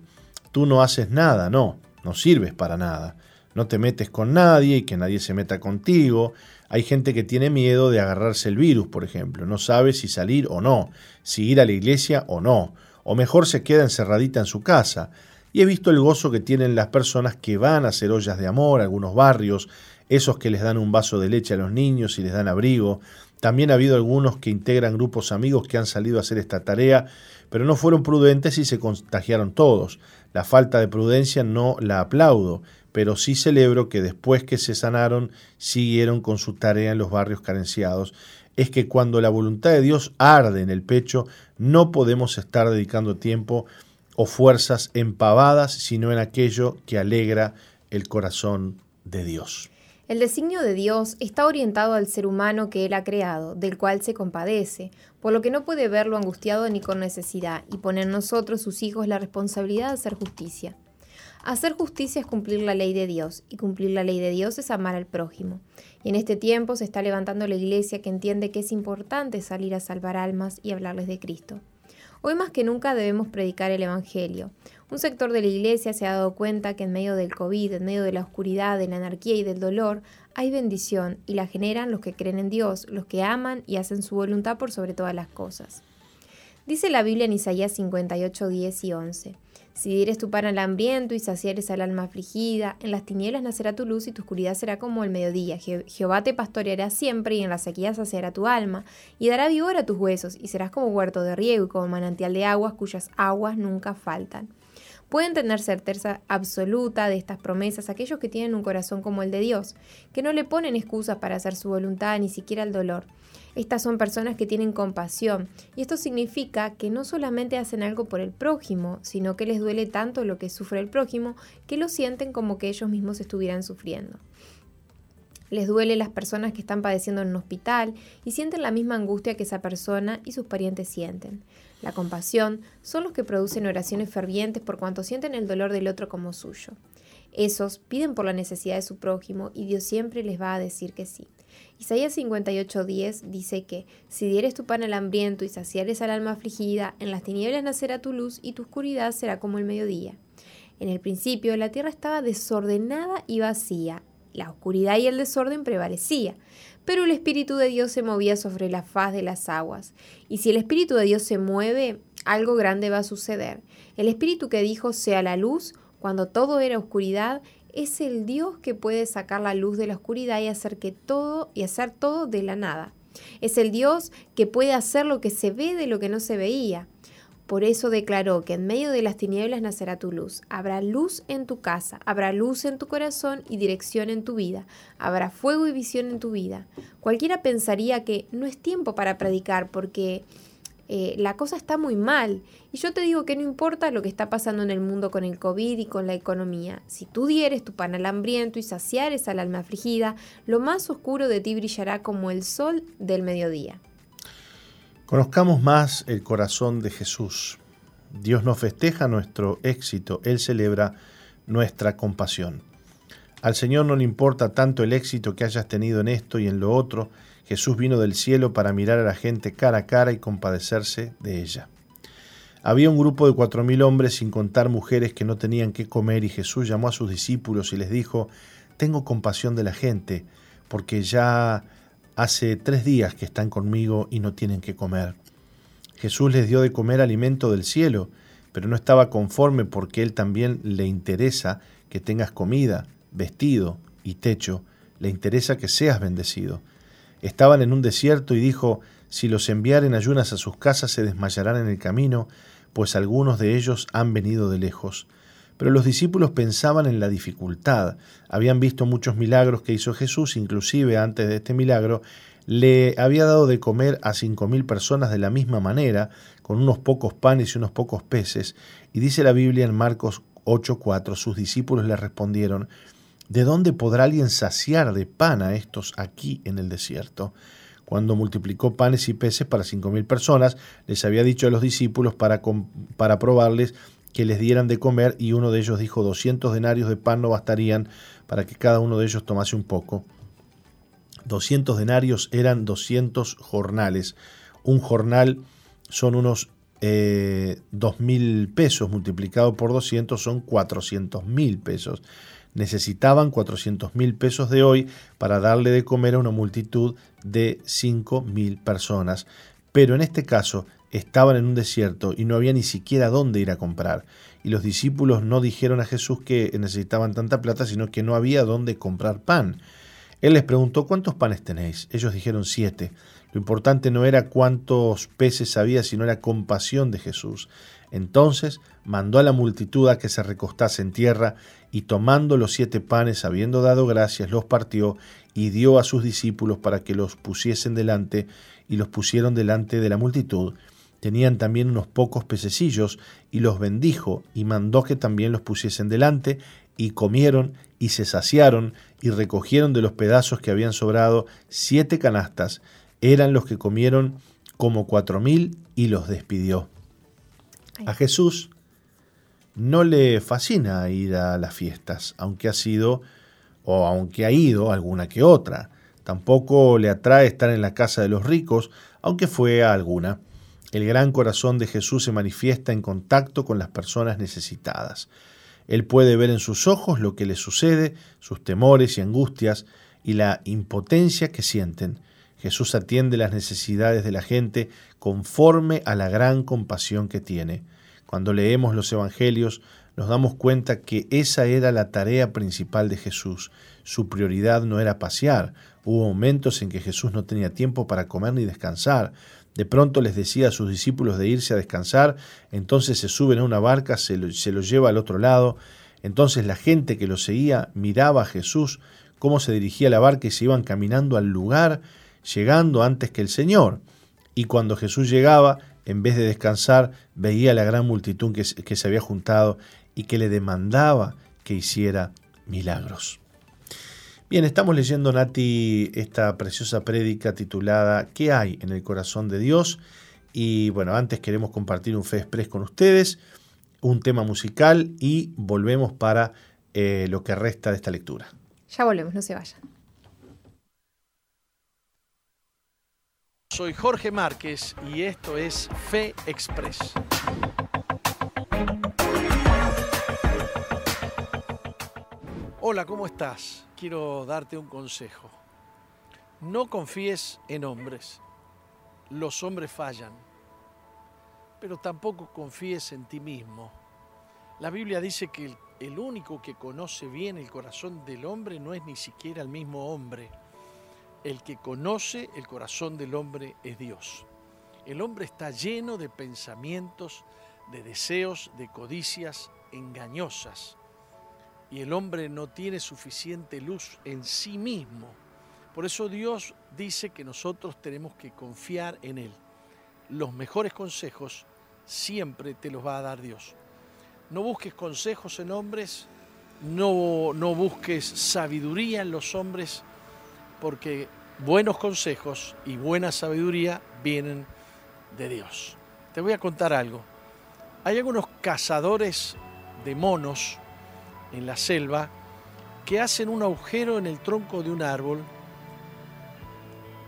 Tú no haces nada, no, no sirves para nada. No te metes con nadie y que nadie se meta contigo. Hay gente que tiene miedo de agarrarse el virus, por ejemplo. No sabe si salir o no, si ir a la iglesia o no. O mejor se queda encerradita en su casa. Y he visto el gozo que tienen las personas que van a hacer ollas de amor a algunos barrios, esos que les dan un vaso de leche a los niños y les dan abrigo. También ha habido algunos que integran grupos amigos que han salido a hacer esta tarea pero no fueron prudentes y se contagiaron todos. La falta de prudencia no la aplaudo, pero sí celebro que después que se sanaron siguieron con su tarea en los barrios carenciados. Es que cuando la voluntad de Dios arde en el pecho, no podemos estar dedicando tiempo o fuerzas empavadas, sino en aquello que alegra el corazón de Dios. El designio de Dios está orientado al ser humano que Él ha creado, del cual se compadece, por lo que no puede verlo angustiado ni con necesidad, y poner en nosotros, sus hijos, la responsabilidad de hacer justicia. Hacer justicia es cumplir la ley de Dios, y cumplir la ley de Dios es amar al prójimo. Y en este tiempo se está levantando la iglesia que entiende que es importante salir a salvar almas y hablarles de Cristo. Hoy más que nunca debemos predicar el Evangelio. Un sector de la Iglesia se ha dado cuenta que en medio del COVID, en medio de la oscuridad, de la anarquía y del dolor, hay bendición y la generan los que creen en Dios, los que aman y hacen su voluntad por sobre todas las cosas. Dice la Biblia en Isaías 58, 10 y 11. Si dieres tu pan al hambriento y saciares al alma afligida, en las tinieblas nacerá tu luz y tu oscuridad será como el mediodía. Jehová te pastoreará siempre y en la sequía saciará tu alma y dará vigor a tus huesos y serás como huerto de riego y como manantial de aguas cuyas aguas nunca faltan. Pueden tener certeza absoluta de estas promesas aquellos que tienen un corazón como el de Dios, que no le ponen excusas para hacer su voluntad ni siquiera el dolor. Estas son personas que tienen compasión y esto significa que no solamente hacen algo por el prójimo, sino que les duele tanto lo que sufre el prójimo que lo sienten como que ellos mismos estuvieran sufriendo. Les duele las personas que están padeciendo en un hospital y sienten la misma angustia que esa persona y sus parientes sienten. La compasión son los que producen oraciones fervientes por cuanto sienten el dolor del otro como suyo. Esos piden por la necesidad de su prójimo y Dios siempre les va a decir que sí. Isaías 58:10 dice que, si dieres tu pan al hambriento y saciares al alma afligida, en las tinieblas nacerá tu luz y tu oscuridad será como el mediodía. En el principio la tierra estaba desordenada y vacía, la oscuridad y el desorden prevalecía, pero el Espíritu de Dios se movía sobre la faz de las aguas. Y si el Espíritu de Dios se mueve, algo grande va a suceder. El Espíritu que dijo sea la luz, cuando todo era oscuridad, es el Dios que puede sacar la luz de la oscuridad y hacer que todo y hacer todo de la nada. Es el Dios que puede hacer lo que se ve de lo que no se veía. Por eso declaró que en medio de las tinieblas nacerá tu luz. Habrá luz en tu casa, habrá luz en tu corazón y dirección en tu vida. Habrá fuego y visión en tu vida. Cualquiera pensaría que no es tiempo para predicar porque eh, la cosa está muy mal. Y yo te digo que no importa lo que está pasando en el mundo con el COVID y con la economía. Si tú dieres tu pan al hambriento y saciares al alma afligida, lo más oscuro de ti brillará como el sol del mediodía. Conozcamos más el corazón de Jesús. Dios nos festeja nuestro éxito, Él celebra nuestra compasión. Al Señor no le importa tanto el éxito que hayas tenido en esto y en lo otro, Jesús vino del cielo para mirar a la gente cara a cara y compadecerse de ella. Había un grupo de cuatro mil hombres sin contar mujeres que no tenían qué comer y Jesús llamó a sus discípulos y les dijo, Tengo compasión de la gente, porque ya hace tres días que están conmigo y no tienen qué comer. Jesús les dio de comer alimento del cielo, pero no estaba conforme porque Él también le interesa que tengas comida, vestido y techo, le interesa que seas bendecido. Estaban en un desierto y dijo, si los enviaren ayunas a sus casas se desmayarán en el camino, pues algunos de ellos han venido de lejos. Pero los discípulos pensaban en la dificultad. Habían visto muchos milagros que hizo Jesús, inclusive antes de este milagro, le había dado de comer a cinco mil personas de la misma manera, con unos pocos panes y unos pocos peces. Y dice la Biblia en Marcos 8:4, sus discípulos le respondieron, ¿de dónde podrá alguien saciar de pan a estos aquí en el desierto? cuando multiplicó panes y peces para cinco mil personas, les había dicho a los discípulos para, para probarles que les dieran de comer y uno de ellos dijo 200 denarios de pan no bastarían para que cada uno de ellos tomase un poco. 200 denarios eran 200 jornales. Un jornal son unos eh, mil pesos multiplicado por 200 son 400 mil pesos necesitaban 400 mil pesos de hoy para darle de comer a una multitud de 5 mil personas. Pero en este caso estaban en un desierto y no había ni siquiera dónde ir a comprar. Y los discípulos no dijeron a Jesús que necesitaban tanta plata, sino que no había dónde comprar pan. Él les preguntó, ¿cuántos panes tenéis? Ellos dijeron siete. Lo importante no era cuántos peces había, sino la compasión de Jesús. Entonces mandó a la multitud a que se recostase en tierra, y tomando los siete panes, habiendo dado gracias, los partió y dio a sus discípulos para que los pusiesen delante, y los pusieron delante de la multitud. Tenían también unos pocos pececillos, y los bendijo, y mandó que también los pusiesen delante, y comieron, y se saciaron, y recogieron de los pedazos que habían sobrado siete canastas, eran los que comieron como cuatro mil, y los despidió. A Jesús no le fascina ir a las fiestas, aunque ha sido o aunque ha ido alguna que otra. Tampoco le atrae estar en la casa de los ricos, aunque fue a alguna. El gran corazón de Jesús se manifiesta en contacto con las personas necesitadas. Él puede ver en sus ojos lo que les sucede, sus temores y angustias y la impotencia que sienten. Jesús atiende las necesidades de la gente conforme a la gran compasión que tiene. Cuando leemos los Evangelios nos damos cuenta que esa era la tarea principal de Jesús. Su prioridad no era pasear. Hubo momentos en que Jesús no tenía tiempo para comer ni descansar. De pronto les decía a sus discípulos de irse a descansar, entonces se suben a una barca, se lo, se lleva al otro lado. Entonces la gente que lo seguía miraba a Jesús cómo se dirigía la barca y se iban caminando al lugar llegando antes que el Señor. Y cuando Jesús llegaba, en vez de descansar, veía la gran multitud que, se había juntado y que le demandaba que hiciera milagros. Bien, estamos leyendo, Nati, esta preciosa prédica titulada ¿Qué hay en el corazón de Dios? Y bueno, antes queremos compartir un Fe Express con ustedes, un tema musical y volvemos para eh, lo que resta de esta lectura. Ya volvemos, no se vayan. Soy Jorge Márquez y esto es Fe Express. Hola, ¿cómo estás? Quiero darte un consejo. No confíes en hombres. Los hombres fallan. Pero tampoco confíes en ti mismo. La Biblia dice que el, único que conoce bien el corazón del hombre no es ni siquiera el mismo hombre el que conoce el corazón del hombre es Dios. El hombre está lleno de pensamientos, de deseos, de codicias engañosas. Y el hombre no tiene suficiente luz en sí mismo. Por eso Dios dice que nosotros tenemos que confiar en Él. Los mejores consejos siempre te los va a dar Dios. No busques consejos en hombres, no, no busques sabiduría en los hombres, porque buenos consejos y buena sabiduría vienen de Dios. Te voy a contar algo. Hay algunos cazadores de monos en la selva que hacen un agujero en el tronco de un árbol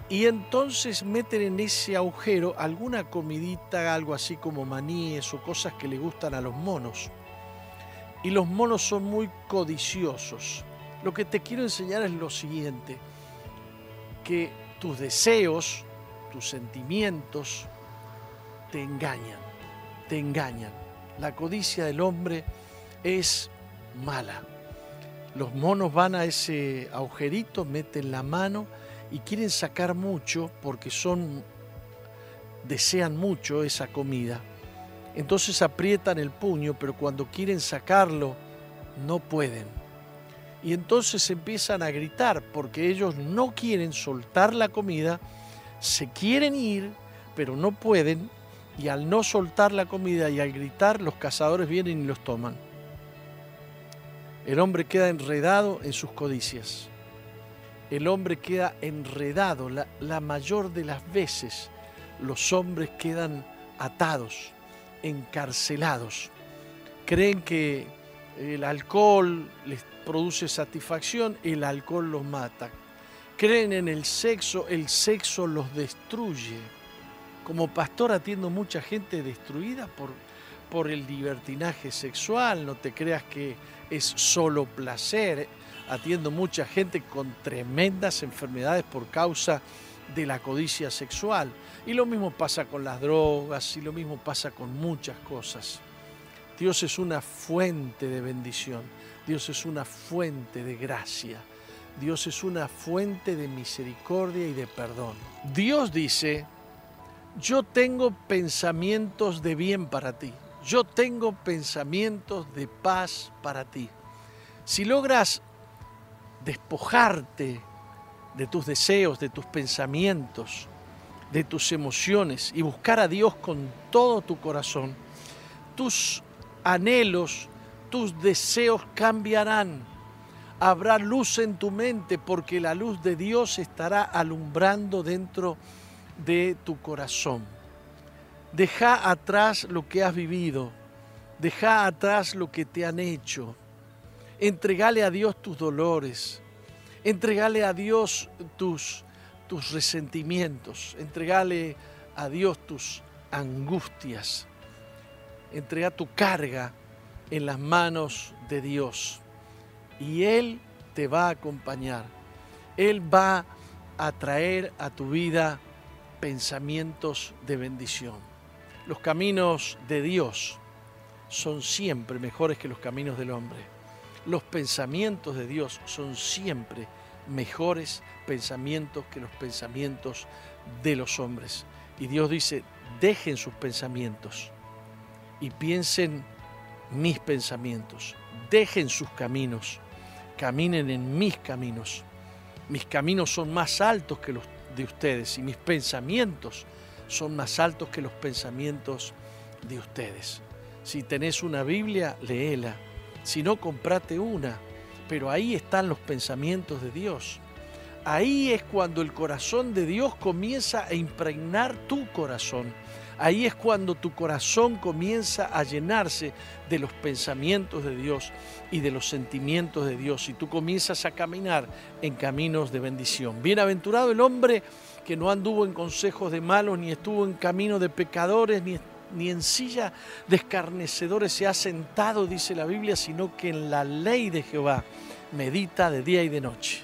Y entonces meten en ese agujero alguna comidita, algo así como maníes o cosas que le gustan a los monos. Y los monos son muy codiciosos. Lo que te quiero enseñar es lo siguiente, que tus deseos, tus sentimientos, te engañan, te engañan. La codicia del hombre es mala. Los monos van a ese agujerito, meten la mano y quieren sacar mucho porque son desean mucho esa comida. Entonces aprietan el puño, pero cuando quieren sacarlo no pueden. Y entonces empiezan a gritar porque ellos no quieren soltar la comida, se quieren ir, pero no pueden y al no soltar la comida y al gritar los cazadores vienen y los toman. El hombre queda enredado en sus codicias el hombre queda enredado. La, mayor de las veces los hombres quedan atados, encarcelados. Creen que el alcohol les produce satisfacción, el alcohol los mata. Creen en el sexo, el sexo los destruye. Como pastor atiendo mucha gente destruida por, por el libertinaje sexual, no te creas que es solo placer, atiendo mucha gente con tremendas enfermedades por causa de la codicia sexual. Y lo mismo pasa con las drogas y lo mismo pasa con muchas cosas. Dios es una fuente de bendición, Dios es una fuente de gracia, Dios es una fuente de misericordia y de perdón. Dios dice, yo tengo pensamientos de bien para ti, yo tengo pensamientos de paz para ti. Si logras despojarte de tus deseos, de tus pensamientos, de tus emociones y buscar a Dios con todo tu corazón, tus anhelos, tus deseos cambiarán. Habrá luz en tu mente porque la luz de Dios estará alumbrando dentro de tu corazón. Deja atrás lo que has vivido, deja atrás lo que te han hecho, Entregale a Dios tus dolores. Entregale a Dios tus, tus resentimientos. Entregale a Dios tus angustias. Entrega tu carga en las manos de Dios. Y Él te va a acompañar. Él va a traer a tu vida pensamientos de bendición. Los caminos de Dios son siempre mejores que los caminos del hombre los pensamientos de Dios son siempre mejores pensamientos que los pensamientos de los hombres. Y Dios dice, dejen sus pensamientos y piensen mis pensamientos, dejen sus caminos, caminen en mis caminos. Mis caminos son más altos que los de ustedes y mis pensamientos son más altos que los pensamientos de ustedes. Si tenés una Biblia, léela si no, comprate una. Pero ahí están los pensamientos de Dios. Ahí es cuando el corazón de Dios comienza a impregnar tu corazón. Ahí es cuando tu corazón comienza a llenarse de los pensamientos de Dios y de los sentimientos de Dios y tú comienzas a caminar en caminos de bendición. Bienaventurado el hombre que no anduvo en consejos de malos, ni estuvo en camino de pecadores, ni ni en silla de escarnecedores se ha sentado, dice la Biblia, sino que en la ley de Jehová medita de día y de noche.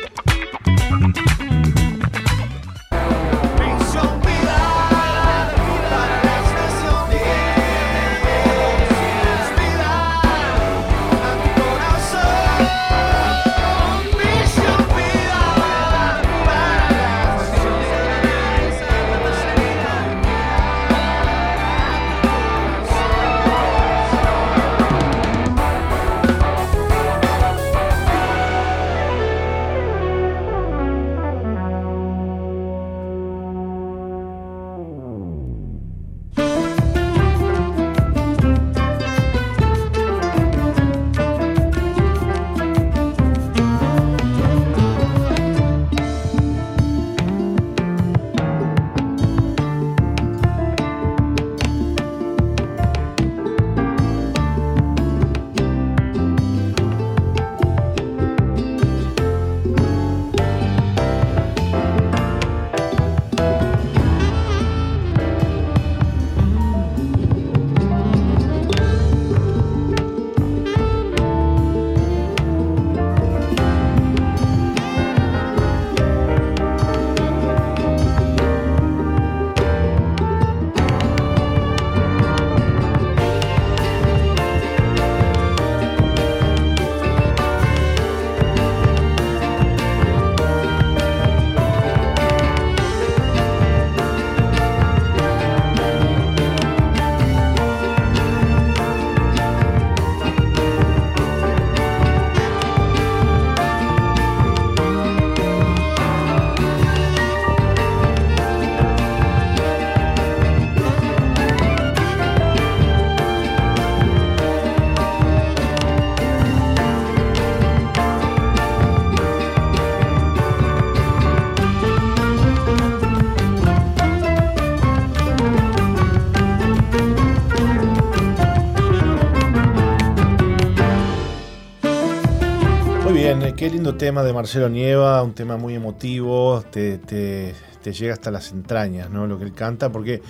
Qué lindo tema de Marcelo Nieva, un tema muy emotivo, te, llega hasta las entrañas, ¿no? Lo que él canta, porque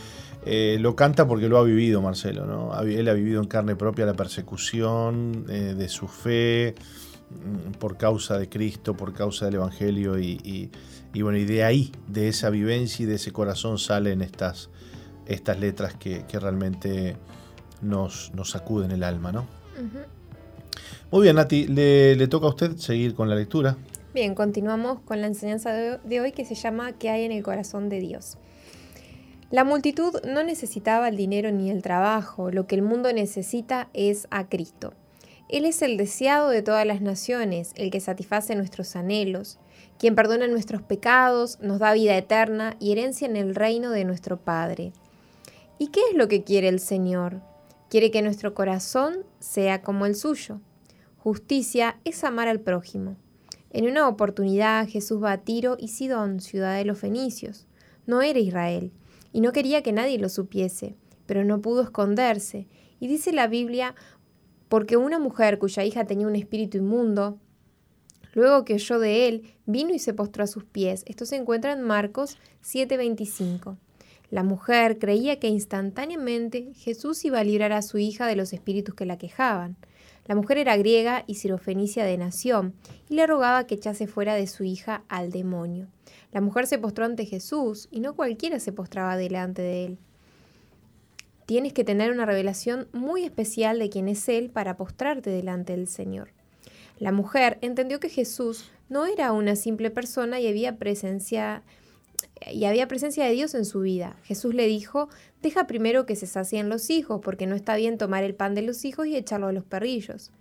eh, lo canta porque lo ha vivido Marcelo, ¿no? Él ha vivido en carne propia la persecución eh, de su fe mm, por causa de Cristo, por causa del Evangelio y, bueno, y de ahí, de esa vivencia y de ese corazón salen estas, estas letras que, realmente nos, nos, sacuden el alma, ¿no? Muy bien, Nati, le, toca a usted seguir con la lectura. Bien, continuamos con la enseñanza de hoy que se llama ¿Qué hay en el corazón de Dios? La multitud no necesitaba el dinero ni el trabajo, lo que el mundo necesita es a Cristo. Él es el deseado de todas las naciones, el que satisface nuestros anhelos, quien perdona nuestros pecados, nos da vida eterna y herencia en el reino de nuestro Padre. ¿Y qué es lo que quiere el Señor? Quiere que nuestro corazón sea como el suyo. Justicia es amar al prójimo. En una oportunidad Jesús va a Tiro y Sidón, ciudad de los fenicios. No era Israel, y no quería que nadie lo supiese, pero no pudo esconderse. Y dice la Biblia, porque una mujer cuya hija tenía un espíritu inmundo, luego que oyó de él, vino y se postró a sus pies. Esto se encuentra en Marcos 7:25. La mujer creía que instantáneamente Jesús iba a librar a su hija de los espíritus que la quejaban. La mujer era griega y sirofenicia de nación, y le rogaba que echase fuera de su hija al demonio. La mujer se postró ante Jesús, y no cualquiera se postraba delante de él. Tienes que tener una revelación muy especial de quién es Él para postrarte delante del Señor. La mujer entendió que Jesús no era una simple persona y había presencia y había presencia de Dios en su vida. Jesús le dijo, deja primero que se sacien los hijos, porque no está bien tomar el pan de los hijos y echarlo a los perrillos.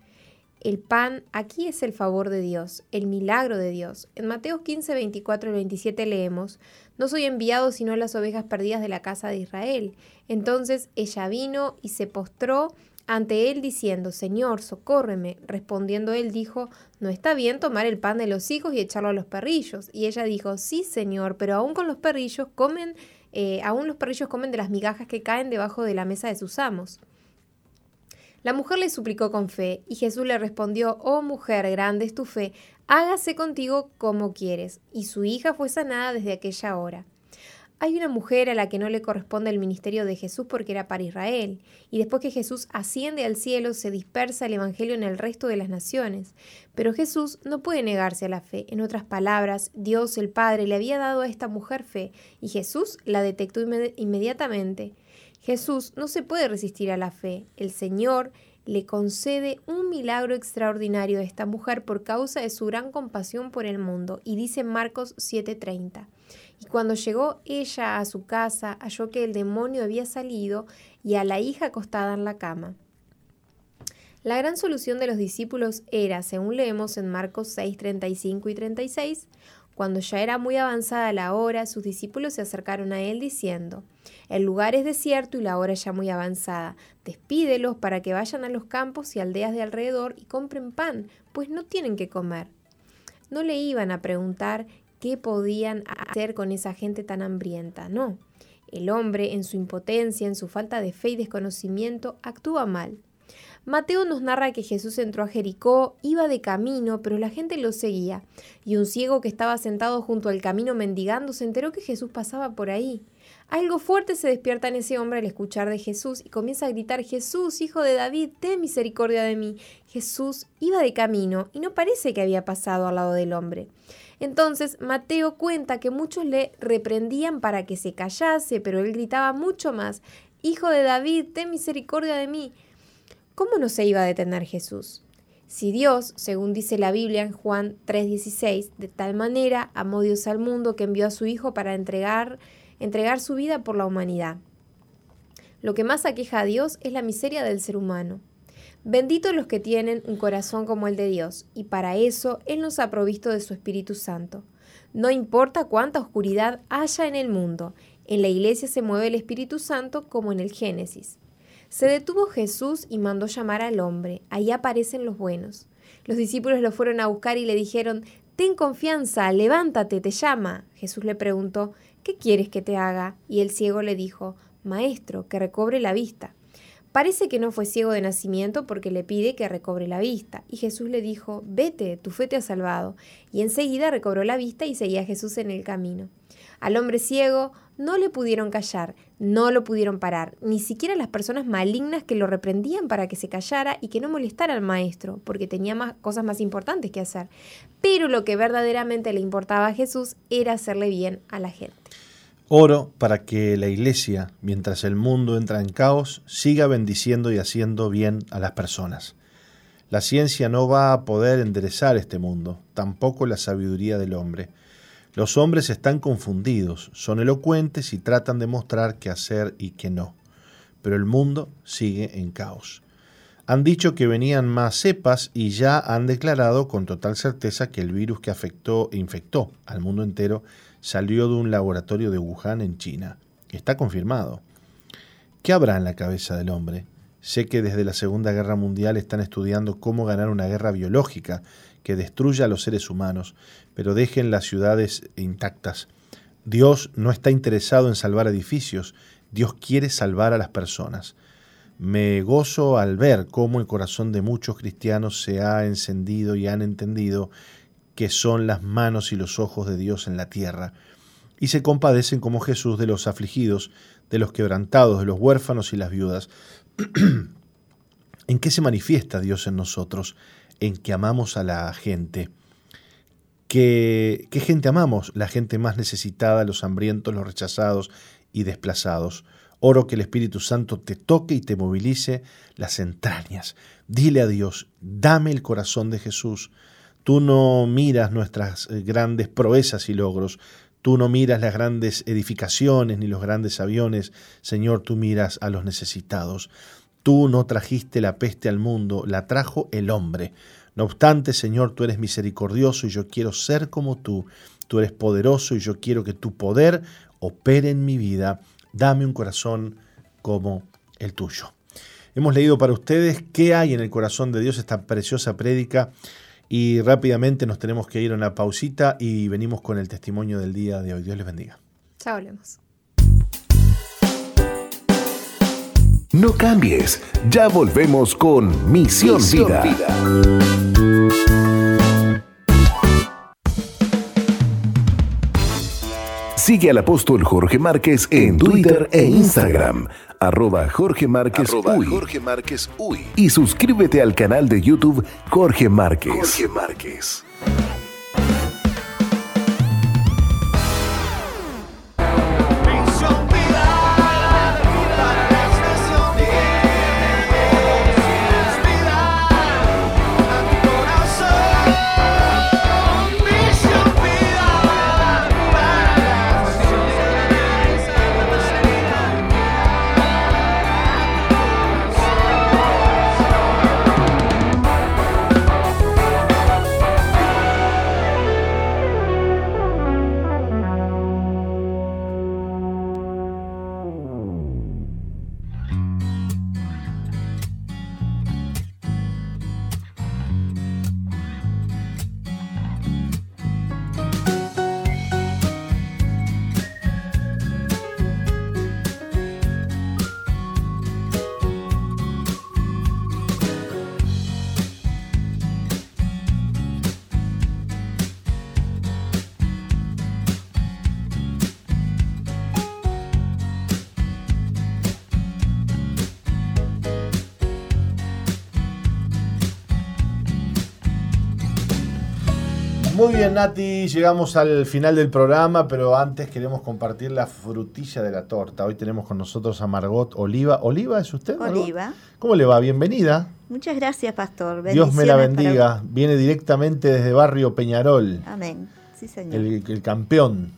El pan aquí es el favor de Dios, el milagro de Dios. En Mateo 15, 24 y 27 leemos, No soy enviado sino las ovejas perdidas de la casa de Israel. Entonces ella vino y se postró ante él diciendo, Señor, socórreme. Respondiendo él dijo, No está bien tomar el pan de los hijos y echarlo a los perrillos. Y ella dijo, Sí, Señor, pero aún con los perrillos comen, eh, aún los perrillos comen de las migajas que caen debajo de la mesa de sus amos. La mujer le suplicó con fe, y Jesús le respondió, Oh mujer, grande es tu fe, hágase contigo como quieres. Y su hija fue sanada desde aquella hora. Hay una mujer a la que no le corresponde el ministerio de Jesús porque era para Israel, y después que Jesús asciende al cielo se dispersa el Evangelio en el resto de las naciones. Pero Jesús no puede negarse a la fe. En otras palabras, Dios el Padre le había dado a esta mujer fe, y Jesús la detectó inmediatamente. Jesús no se puede resistir a la fe. El Señor le concede un milagro extraordinario a esta mujer por causa de su gran compasión por el mundo, y dice Marcos 7:30. Y cuando llegó ella a su casa, halló que el demonio había salido y a la hija acostada en la cama. La gran solución de los discípulos era, según leemos en Marcos 6, 35 y 36, cuando ya era muy avanzada la hora, sus discípulos se acercaron a él diciendo, El lugar es desierto y la hora ya muy avanzada. Despídelos para que vayan a los campos y aldeas de alrededor y compren pan, pues no tienen que comer. No le iban a preguntar qué podían hacer con esa gente tan hambrienta, no. El hombre, en su impotencia, en su falta de fe y desconocimiento, actúa mal. Mateo nos narra que Jesús entró a Jericó, iba de camino, pero la gente lo seguía, y un ciego que estaba sentado junto al camino mendigando se enteró que Jesús pasaba por ahí. Algo fuerte se despierta en ese hombre al escuchar de Jesús y comienza a gritar, Jesús, hijo de David, ten misericordia de mí. Jesús iba de camino y no parece que había pasado al lado del hombre. Entonces Mateo cuenta que muchos le reprendían para que se callase, pero él gritaba mucho más, Hijo de David, ten misericordia de mí. ¿Cómo no se iba a detener Jesús? Si Dios, según dice la Biblia en Juan 3:16, de tal manera amó Dios al mundo que envió a su Hijo para entregar, entregar su vida por la humanidad. Lo que más aqueja a Dios es la miseria del ser humano. Benditos los que tienen un corazón como el de Dios, y para eso Él nos ha provisto de su Espíritu Santo. No importa cuánta oscuridad haya en el mundo, en la iglesia se mueve el Espíritu Santo como en el Génesis. Se detuvo Jesús y mandó llamar al hombre. Ahí aparecen los buenos. Los discípulos lo fueron a buscar y le dijeron, Ten confianza, levántate, te llama. Jesús le preguntó, ¿qué quieres que te haga? Y el ciego le dijo, Maestro, que recobre la vista. Parece que no fue ciego de nacimiento porque le pide que recobre la vista. Y Jesús le dijo, vete, tu fe te ha salvado. Y enseguida recobró la vista y seguía a Jesús en el camino. Al hombre ciego no le pudieron callar, no lo pudieron parar, ni siquiera las personas malignas que lo reprendían para que se callara y que no molestara al maestro, porque tenía más, cosas más importantes que hacer. Pero lo que verdaderamente le importaba a Jesús era hacerle bien a la gente. Oro para que la iglesia, mientras el mundo entra en caos, siga bendiciendo y haciendo bien a las personas. La ciencia no va a poder enderezar este mundo, tampoco la sabiduría del hombre. Los hombres están confundidos, son elocuentes y tratan de mostrar qué hacer y qué no. Pero el mundo sigue en caos. Han dicho que venían más cepas y ya han declarado con total certeza que el virus que afectó e infectó al mundo entero salió de un laboratorio de Wuhan en China. Está confirmado. ¿Qué habrá en la cabeza del hombre? Sé que desde la Segunda Guerra Mundial están estudiando cómo ganar una guerra biológica que destruya a los seres humanos, pero dejen las ciudades intactas. Dios no está interesado en salvar edificios, Dios quiere salvar a las personas. Me gozo al ver cómo el corazón de muchos cristianos se ha encendido y han entendido que son las manos y los ojos de Dios en la tierra, y se compadecen como Jesús de los afligidos, de los quebrantados, de los huérfanos y las viudas. ¿En qué se manifiesta Dios en nosotros? En que amamos a la gente ¿Qué, gente amamos? La gente más necesitada, los hambrientos, los rechazados y desplazados. Oro que el Espíritu Santo te toque y te movilice las entrañas. Dile a Dios, dame el corazón de Jesús. Tú no miras nuestras eh, grandes proezas y logros, tú no miras las grandes edificaciones ni los grandes aviones, Señor, tú miras a los necesitados. Tú no trajiste la peste al mundo, la trajo el hombre. No obstante, Señor, tú eres misericordioso y yo quiero ser como tú. Tú eres poderoso y yo quiero que tu poder opere en mi vida. Dame un corazón como el tuyo. Hemos leído para ustedes qué hay en el corazón de Dios, esta preciosa prédica. Y rápidamente nos tenemos que ir a una pausita y venimos con el testimonio del día de hoy. Dios les bendiga. Chao, hablemos. No cambies, ya volvemos con Misión, Vida. Sigue al apóstol Jorge Márquez en Twitter e Instagram, arroba Jorge Márquez, Jorge Márquez Uy. Y suscríbete al canal de YouTube Jorge Márquez. Jorge Márquez. Bien, Nati, llegamos al final del programa, pero antes queremos compartir la frutilla de la torta. Hoy tenemos con nosotros a Margot Oliva. ¿Oliva es usted? Oliva. ¿Cómo le va? Bienvenida. Muchas gracias, pastor. Dios me la bendiga. Viene directamente desde Barrio Peñarol. Amén. Sí, señor. El, campeón.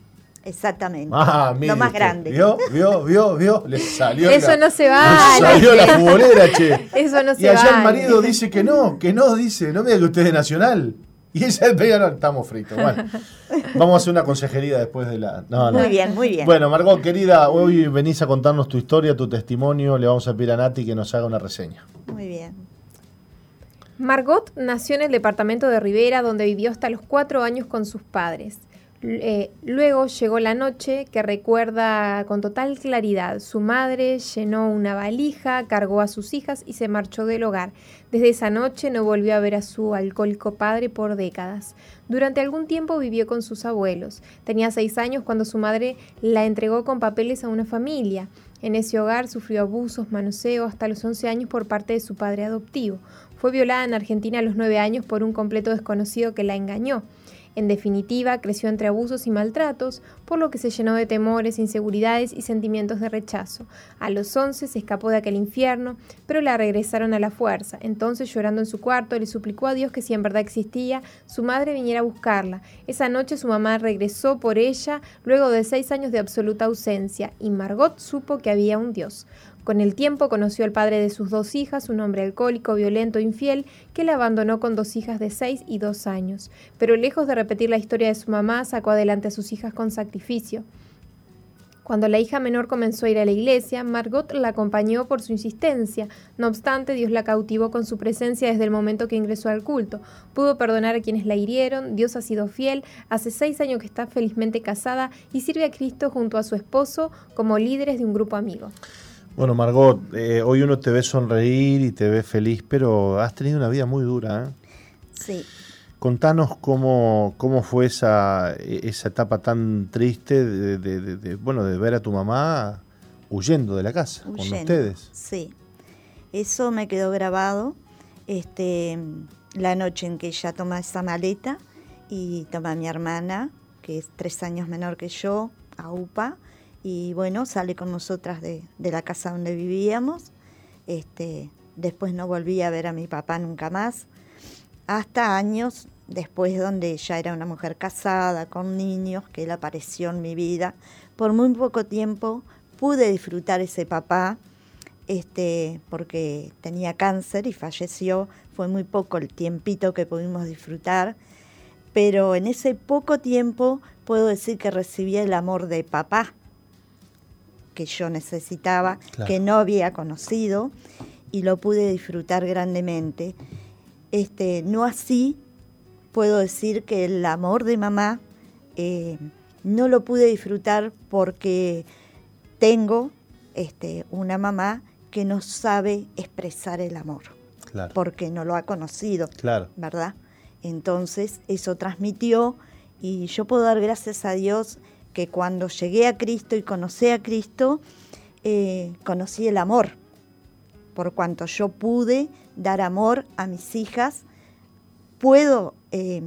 Exactamente. Ah, Lo más grande. ¿Vio? ¿Vio? ¿Vio? ¿Vio? Le salió Eso no se va. Le salió la futbolera, che. Eso no se va. Y allá el marido dice que no, que no, dice. No me diga que usted es de Nacional. Y ella el no, estamos fritos. Bueno, vamos a hacer una consejería después de la. Muy bien, muy bien. Bueno, Margot, querida, hoy venís a contarnos tu historia, tu testimonio. Le vamos a pedir a Nati que nos haga una reseña. Muy bien. Margot nació en el departamento de Rivera, donde vivió hasta los cuatro años con sus padres. Eh, luego llegó la noche que recuerda con total claridad. Su madre llenó una valija, cargó a sus hijas y se marchó del hogar. Desde esa noche no volvió a ver a su alcohólico padre por décadas. Durante algún tiempo vivió con sus abuelos. Tenía seis años cuando su madre la entregó con papeles a una familia. En ese hogar sufrió abusos, manoseo hasta los 11 años por parte de su padre adoptivo. Fue violada en Argentina a los 9 años por un completo desconocido que la engañó. En definitiva, creció entre abusos y maltratos, por lo que se llenó de temores, inseguridades y sentimientos de rechazo. A los 11 se escapó de aquel infierno, pero la regresaron a la fuerza. Entonces, llorando en su cuarto, le suplicó a Dios que si en verdad existía, su madre viniera a buscarla. Esa noche su mamá regresó por ella luego de seis años de absoluta ausencia, y Margot supo que había un Dios. Con el tiempo conoció al padre de sus dos hijas, un hombre alcohólico, violento, infiel, que la abandonó con dos hijas de seis y dos años. Pero lejos de repetir la historia de su mamá, sacó adelante a sus hijas con sacrificio. Cuando la hija menor comenzó a ir a la iglesia, Margot la acompañó por su insistencia. No obstante, Dios la cautivó con su presencia desde el momento que ingresó al culto. Pudo perdonar a quienes la hirieron, Dios ha sido fiel, hace seis años que está felizmente casada y sirve a Cristo junto a su esposo como líderes de un grupo amigo. Bueno, Margot, eh, hoy uno te ve sonreír y te ve feliz, pero has tenido una vida muy dura. ¿eh? Sí. Contanos cómo, cómo fue esa, esa etapa tan triste de, bueno, de ver a tu mamá huyendo de la casa con ustedes. Sí, eso me quedó grabado este, la noche en que ella toma esa maleta y toma a mi hermana, que es tres años menor que yo, a UPA, y bueno, sale con nosotras de, la casa donde vivíamos. Este, después no volví a ver a mi papá nunca más, hasta años después donde ya era una mujer casada, con niños, que él apareció en mi vida. Por muy poco tiempo pude disfrutar ese papá, este, porque tenía cáncer y falleció, fue muy poco el tiempito que pudimos disfrutar, pero en ese poco tiempo puedo decir que recibí el amor de papá, que yo necesitaba, que no había conocido y lo pude disfrutar grandemente. Este, no así puedo decir que el amor de mamá eh, no lo pude disfrutar porque tengo este, una mamá que no sabe expresar el amor, porque no lo ha conocido, ¿verdad? Entonces eso transmitió y yo puedo dar gracias a Dios que cuando llegué a Cristo y conocí a Cristo, eh, conocí el amor, por cuanto yo pude dar amor a mis hijas, puedo eh,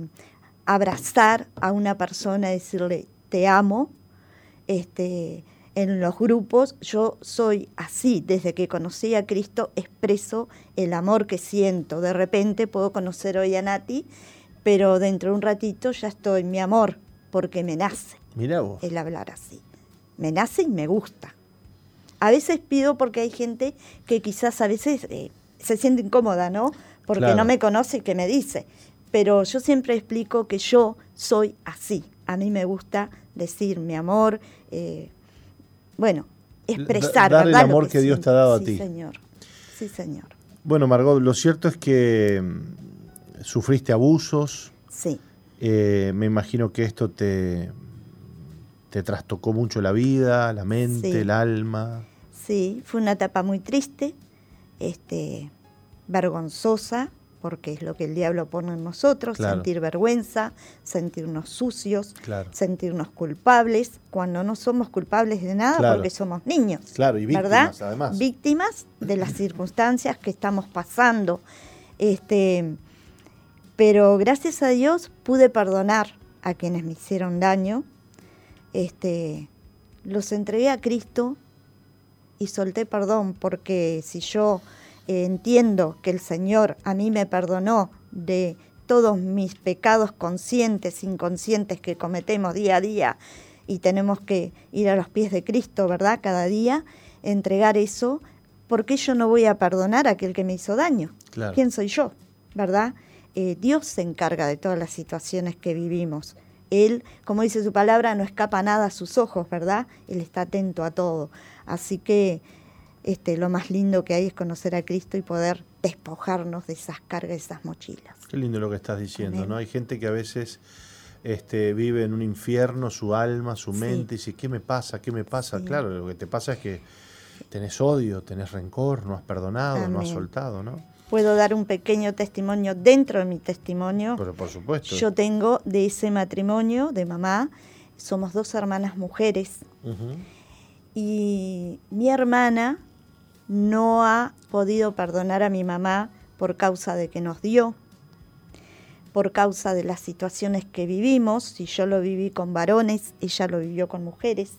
abrazar a una persona y decirle, te amo. Este, en los grupos yo soy así, desde que conocí a Cristo expreso el amor que siento. De repente puedo conocer hoy a Nati, pero dentro de un ratito ya estoy, mi amor, porque me nace. Mira vos. El hablar así. Me nace y me gusta. A veces pido porque hay gente que quizás a veces eh, se siente incómoda, ¿no? Porque no me conoce y que me dice. Pero yo siempre explico que yo soy así. A mí me gusta decir mi amor, eh, bueno, expresar. Dar el amor que, Dios te ha dado a ti. Sí, señor. Sí, señor. Bueno, Margot, lo cierto es que mm, sufriste abusos. Sí. Eh, me imagino que esto te, te trastocó mucho la vida, la mente, el alma. Sí, fue una etapa muy triste, este, vergonzosa, porque es lo que el diablo pone en nosotros, sentir vergüenza, sentirnos sucios, sentirnos culpables, cuando no somos culpables de nada porque somos niños. Claro, y víctimas además. Víctimas de las circunstancias que estamos pasando. Este, pero gracias a Dios pude perdonar a quienes me hicieron daño. Este, los entregué a Cristo y solté perdón, porque si yo eh, entiendo que el Señor a mí me perdonó de todos mis pecados conscientes, inconscientes que cometemos día a día y tenemos que ir a los pies de Cristo, ¿verdad? Cada día, entregar eso, ¿por qué yo no voy a perdonar a aquel que me hizo daño? ¿Quién soy yo? ¿Verdad? Eh, Dios se encarga de todas las situaciones que vivimos. Él, como dice su palabra, no escapa nada a sus ojos, ¿verdad? Él está atento a todo. Así que este, lo más lindo que hay es conocer a Cristo y poder despojarnos de esas cargas, de esas mochilas. Qué lindo lo que estás diciendo, ¿no? Hay gente que a veces este, vive en un infierno su alma, su Sí. mente, y dice, ¿qué me pasa? ¿Qué me pasa? Sí. Claro, lo que te pasa es que tenés odio, tenés rencor, no has perdonado, no has soltado, ¿no? Puedo dar un pequeño testimonio dentro de mi testimonio. Pero por supuesto. Yo tengo de ese matrimonio de mamá, somos dos hermanas mujeres y mi hermana no ha podido perdonar a mi mamá por causa de que nos dio, por causa de las situaciones que vivimos. Si yo lo viví con varones, ella lo vivió con mujeres.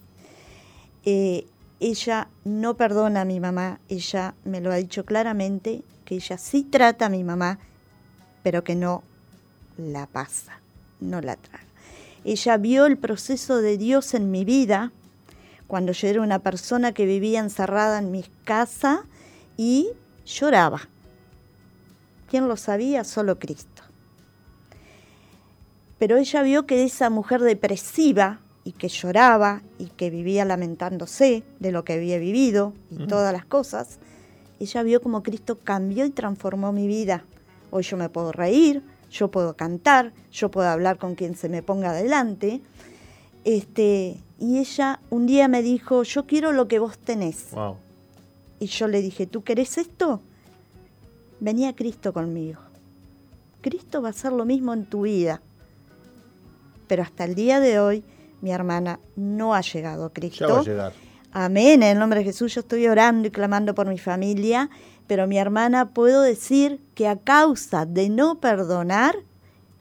Eh, ella no perdona a mi mamá, ella me lo ha dicho claramente, que ella sí trata a mi mamá, pero que no la pasa, no la traga. Ella vio el proceso de Dios en mi vida cuando yo era una persona que vivía encerrada en mi casa y lloraba. ¿Quién lo sabía? Solo Cristo. Pero ella vio que esa mujer depresiva y que lloraba y que vivía lamentándose de lo que había vivido y todas las cosas, ella vio como Cristo cambió y transformó mi vida. Hoy yo me puedo reír, yo puedo cantar, yo puedo hablar con quien se me ponga adelante. Este, y ella un día me dijo, yo quiero lo que vos tenés. Wow. Y yo le dije, ¿tú querés esto? Venía Cristo conmigo. Cristo va a hacer lo mismo en tu vida. Pero hasta el día de hoy, mi hermana no ha llegado a Cristo. Ya va a llegar. Amén, en el nombre de Jesús yo estoy orando y clamando por mi familia, pero mi hermana puedo decir que a causa de no perdonar,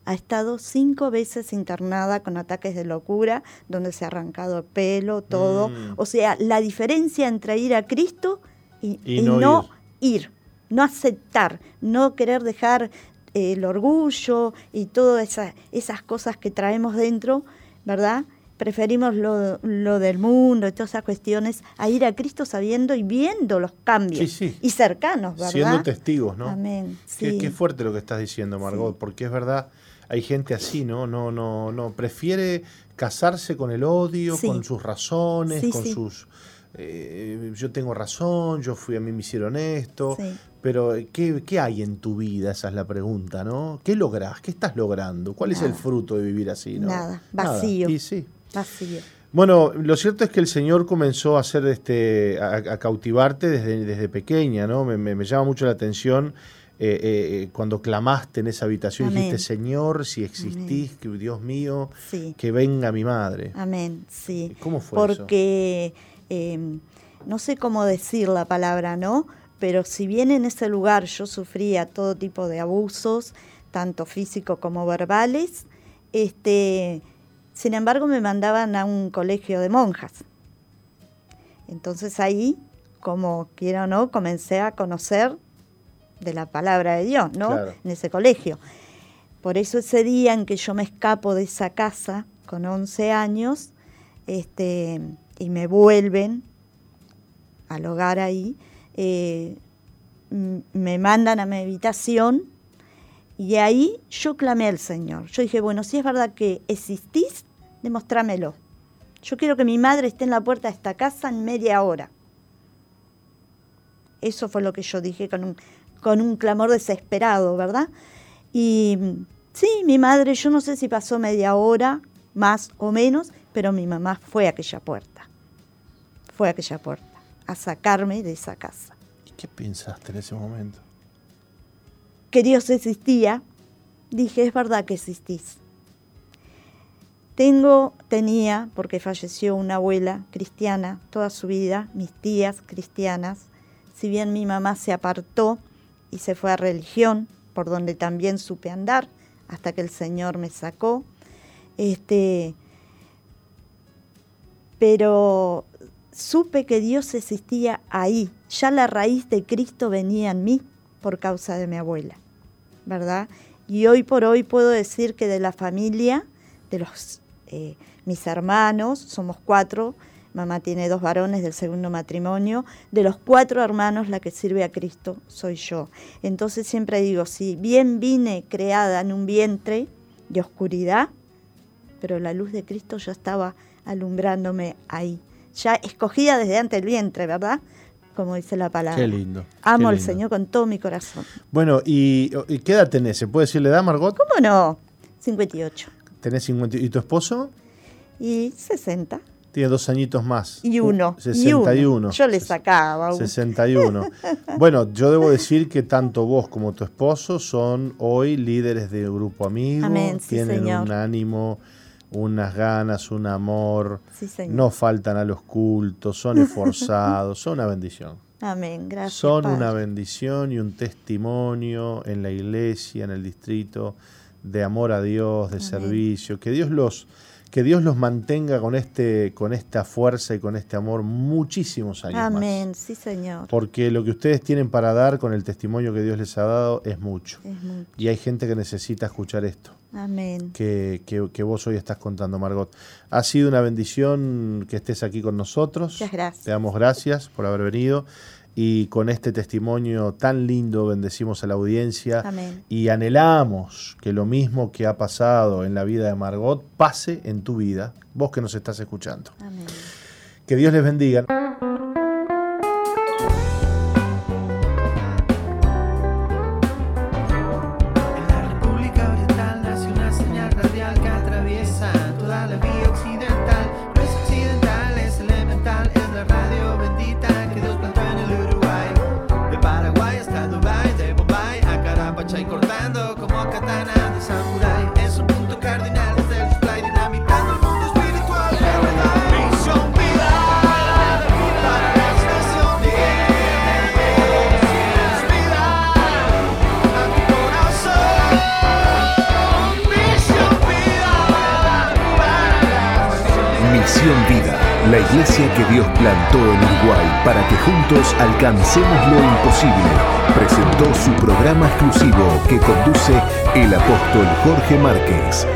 ha estado cinco veces internada con ataques de locura, donde se ha arrancado el pelo, todo. Mm. O sea, la diferencia entre ir a Cristo y, Y y no no, ir, no aceptar, no querer dejar eh, el orgullo y todas esa- esas cosas que traemos dentro, ¿verdad? Preferimos lo, lo del mundo y todas esas cuestiones a ir a Cristo sabiendo y viendo los cambios Sí, sí. y cercanos, ¿verdad? Siendo testigos, ¿no? Amén. Qué, sí. qué fuerte lo que estás diciendo, Margot, porque es verdad, hay gente así, ¿no? No, no, no. Prefiere casarse con el odio, con sus razones, con sus. eh, yo tengo razón, yo fui a mí me hicieron esto. Pero, ¿qué, qué hay en tu vida? Esa es la pregunta, ¿no? ¿Qué lográs? ¿Qué estás logrando? ¿Cuál es el Nada. fruto de vivir así? ¿no? Nada, vacío. Y sí. Vacío. Bueno, lo cierto es que el Señor comenzó a hacer este, a, a cautivarte desde, desde pequeña, ¿no? Me, me- me llama mucho la atención eh, eh, cuando clamaste en esa habitación Amén. dijiste, Señor, si existís, que, Dios mío, Sí. que venga mi madre. Amén, sí. ¿Cómo fue eso? Porque eh, no sé cómo decir la palabra, ¿no? Pero si bien en ese lugar yo sufría todo tipo de abusos, tanto físicos como verbales, este, sin embargo me mandaban a un colegio de monjas. Entonces ahí, como quiera o no, comencé a conocer de la palabra de Dios, ¿no? Claro. En ese colegio. Por eso ese día en que yo me escapo de esa casa con 11 años este, y me vuelven al hogar ahí, eh, me mandan a mi habitación y ahí yo clamé al Señor. Yo dije, bueno, si es verdad que existís, demostrámelo. Yo quiero que mi madre esté en la puerta de esta casa en media hora. Eso fue lo que yo dije con un, con un clamor desesperado, ¿verdad? Y sí, mi madre, yo no sé si pasó media hora, más o menos, pero mi mamá fue a aquella puerta. Fue a aquella puerta a sacarme de esa casa. ¿Y qué pensaste en ese momento? Que Dios existía, dije, es verdad que existís. Tengo, tenía, porque falleció una abuela cristiana toda su vida, mis tías cristianas, si bien mi mamá se apartó y se fue a religión, por donde también supe andar, hasta que el Señor me sacó. Este, pero supe que Dios existía ahí. Ya la raíz de Cristo venía en mí por causa de mi abuela, ¿verdad? Y hoy por hoy puedo decir que de la familia, de los eh, mis hermanos, somos cuatro, mamá tiene dos varones del segundo matrimonio, de los cuatro hermanos la que sirve a Cristo soy yo. Entonces siempre digo, si bien vine creada en un vientre de oscuridad, pero la luz de Cristo ya estaba alumbrándome ahí, ya escogida desde antes del vientre, ¿verdad? Como dice la palabra. Qué lindo. Amo qué al. Señor con todo mi corazón. Bueno, ¿y, y qué edad tenés? ¿Se puede decir la edad, Margot? ¿Cómo no? 58. Tenés 50. ¿Y tu esposo? Y 60. Tiene dos añitos más. Y uno. Uh, 61. Y uno. Yo le sacaba. uno. 61. bueno, yo debo decir que tanto vos como tu esposo son hoy líderes de grupo amigo. Amén, sí, tienen señor. un ánimo, unas ganas, un amor. Sí, señor. No faltan a los cultos, son esforzados, son una bendición. Amén. Gracias. Son Padre. una bendición y un testimonio en la iglesia, en el distrito, de amor a Dios, de servicio. Que Dios los, que Dios los mantenga con, este, con esta fuerza y con este amor muchísimos años más. Amén. Sí, Señor. Porque lo que ustedes tienen para dar con el testimonio que Dios les ha dado es mucho. Es mucho. Y hay gente que necesita escuchar esto Amén. que, que- que vos hoy estás contando, Margot. Ha sido una bendición que estés aquí con nosotros. Muchas gracias. Te damos gracias por haber venido. Y con este testimonio tan lindo bendecimos a la audiencia Amén. y anhelamos que lo mismo que ha pasado en la vida de Margot pase en tu vida, vos que nos estás escuchando. Amén. Que Dios les bendiga. Alcancemos lo imposible, presentó su programa exclusivo que conduce el apóstol Jorge Márquez.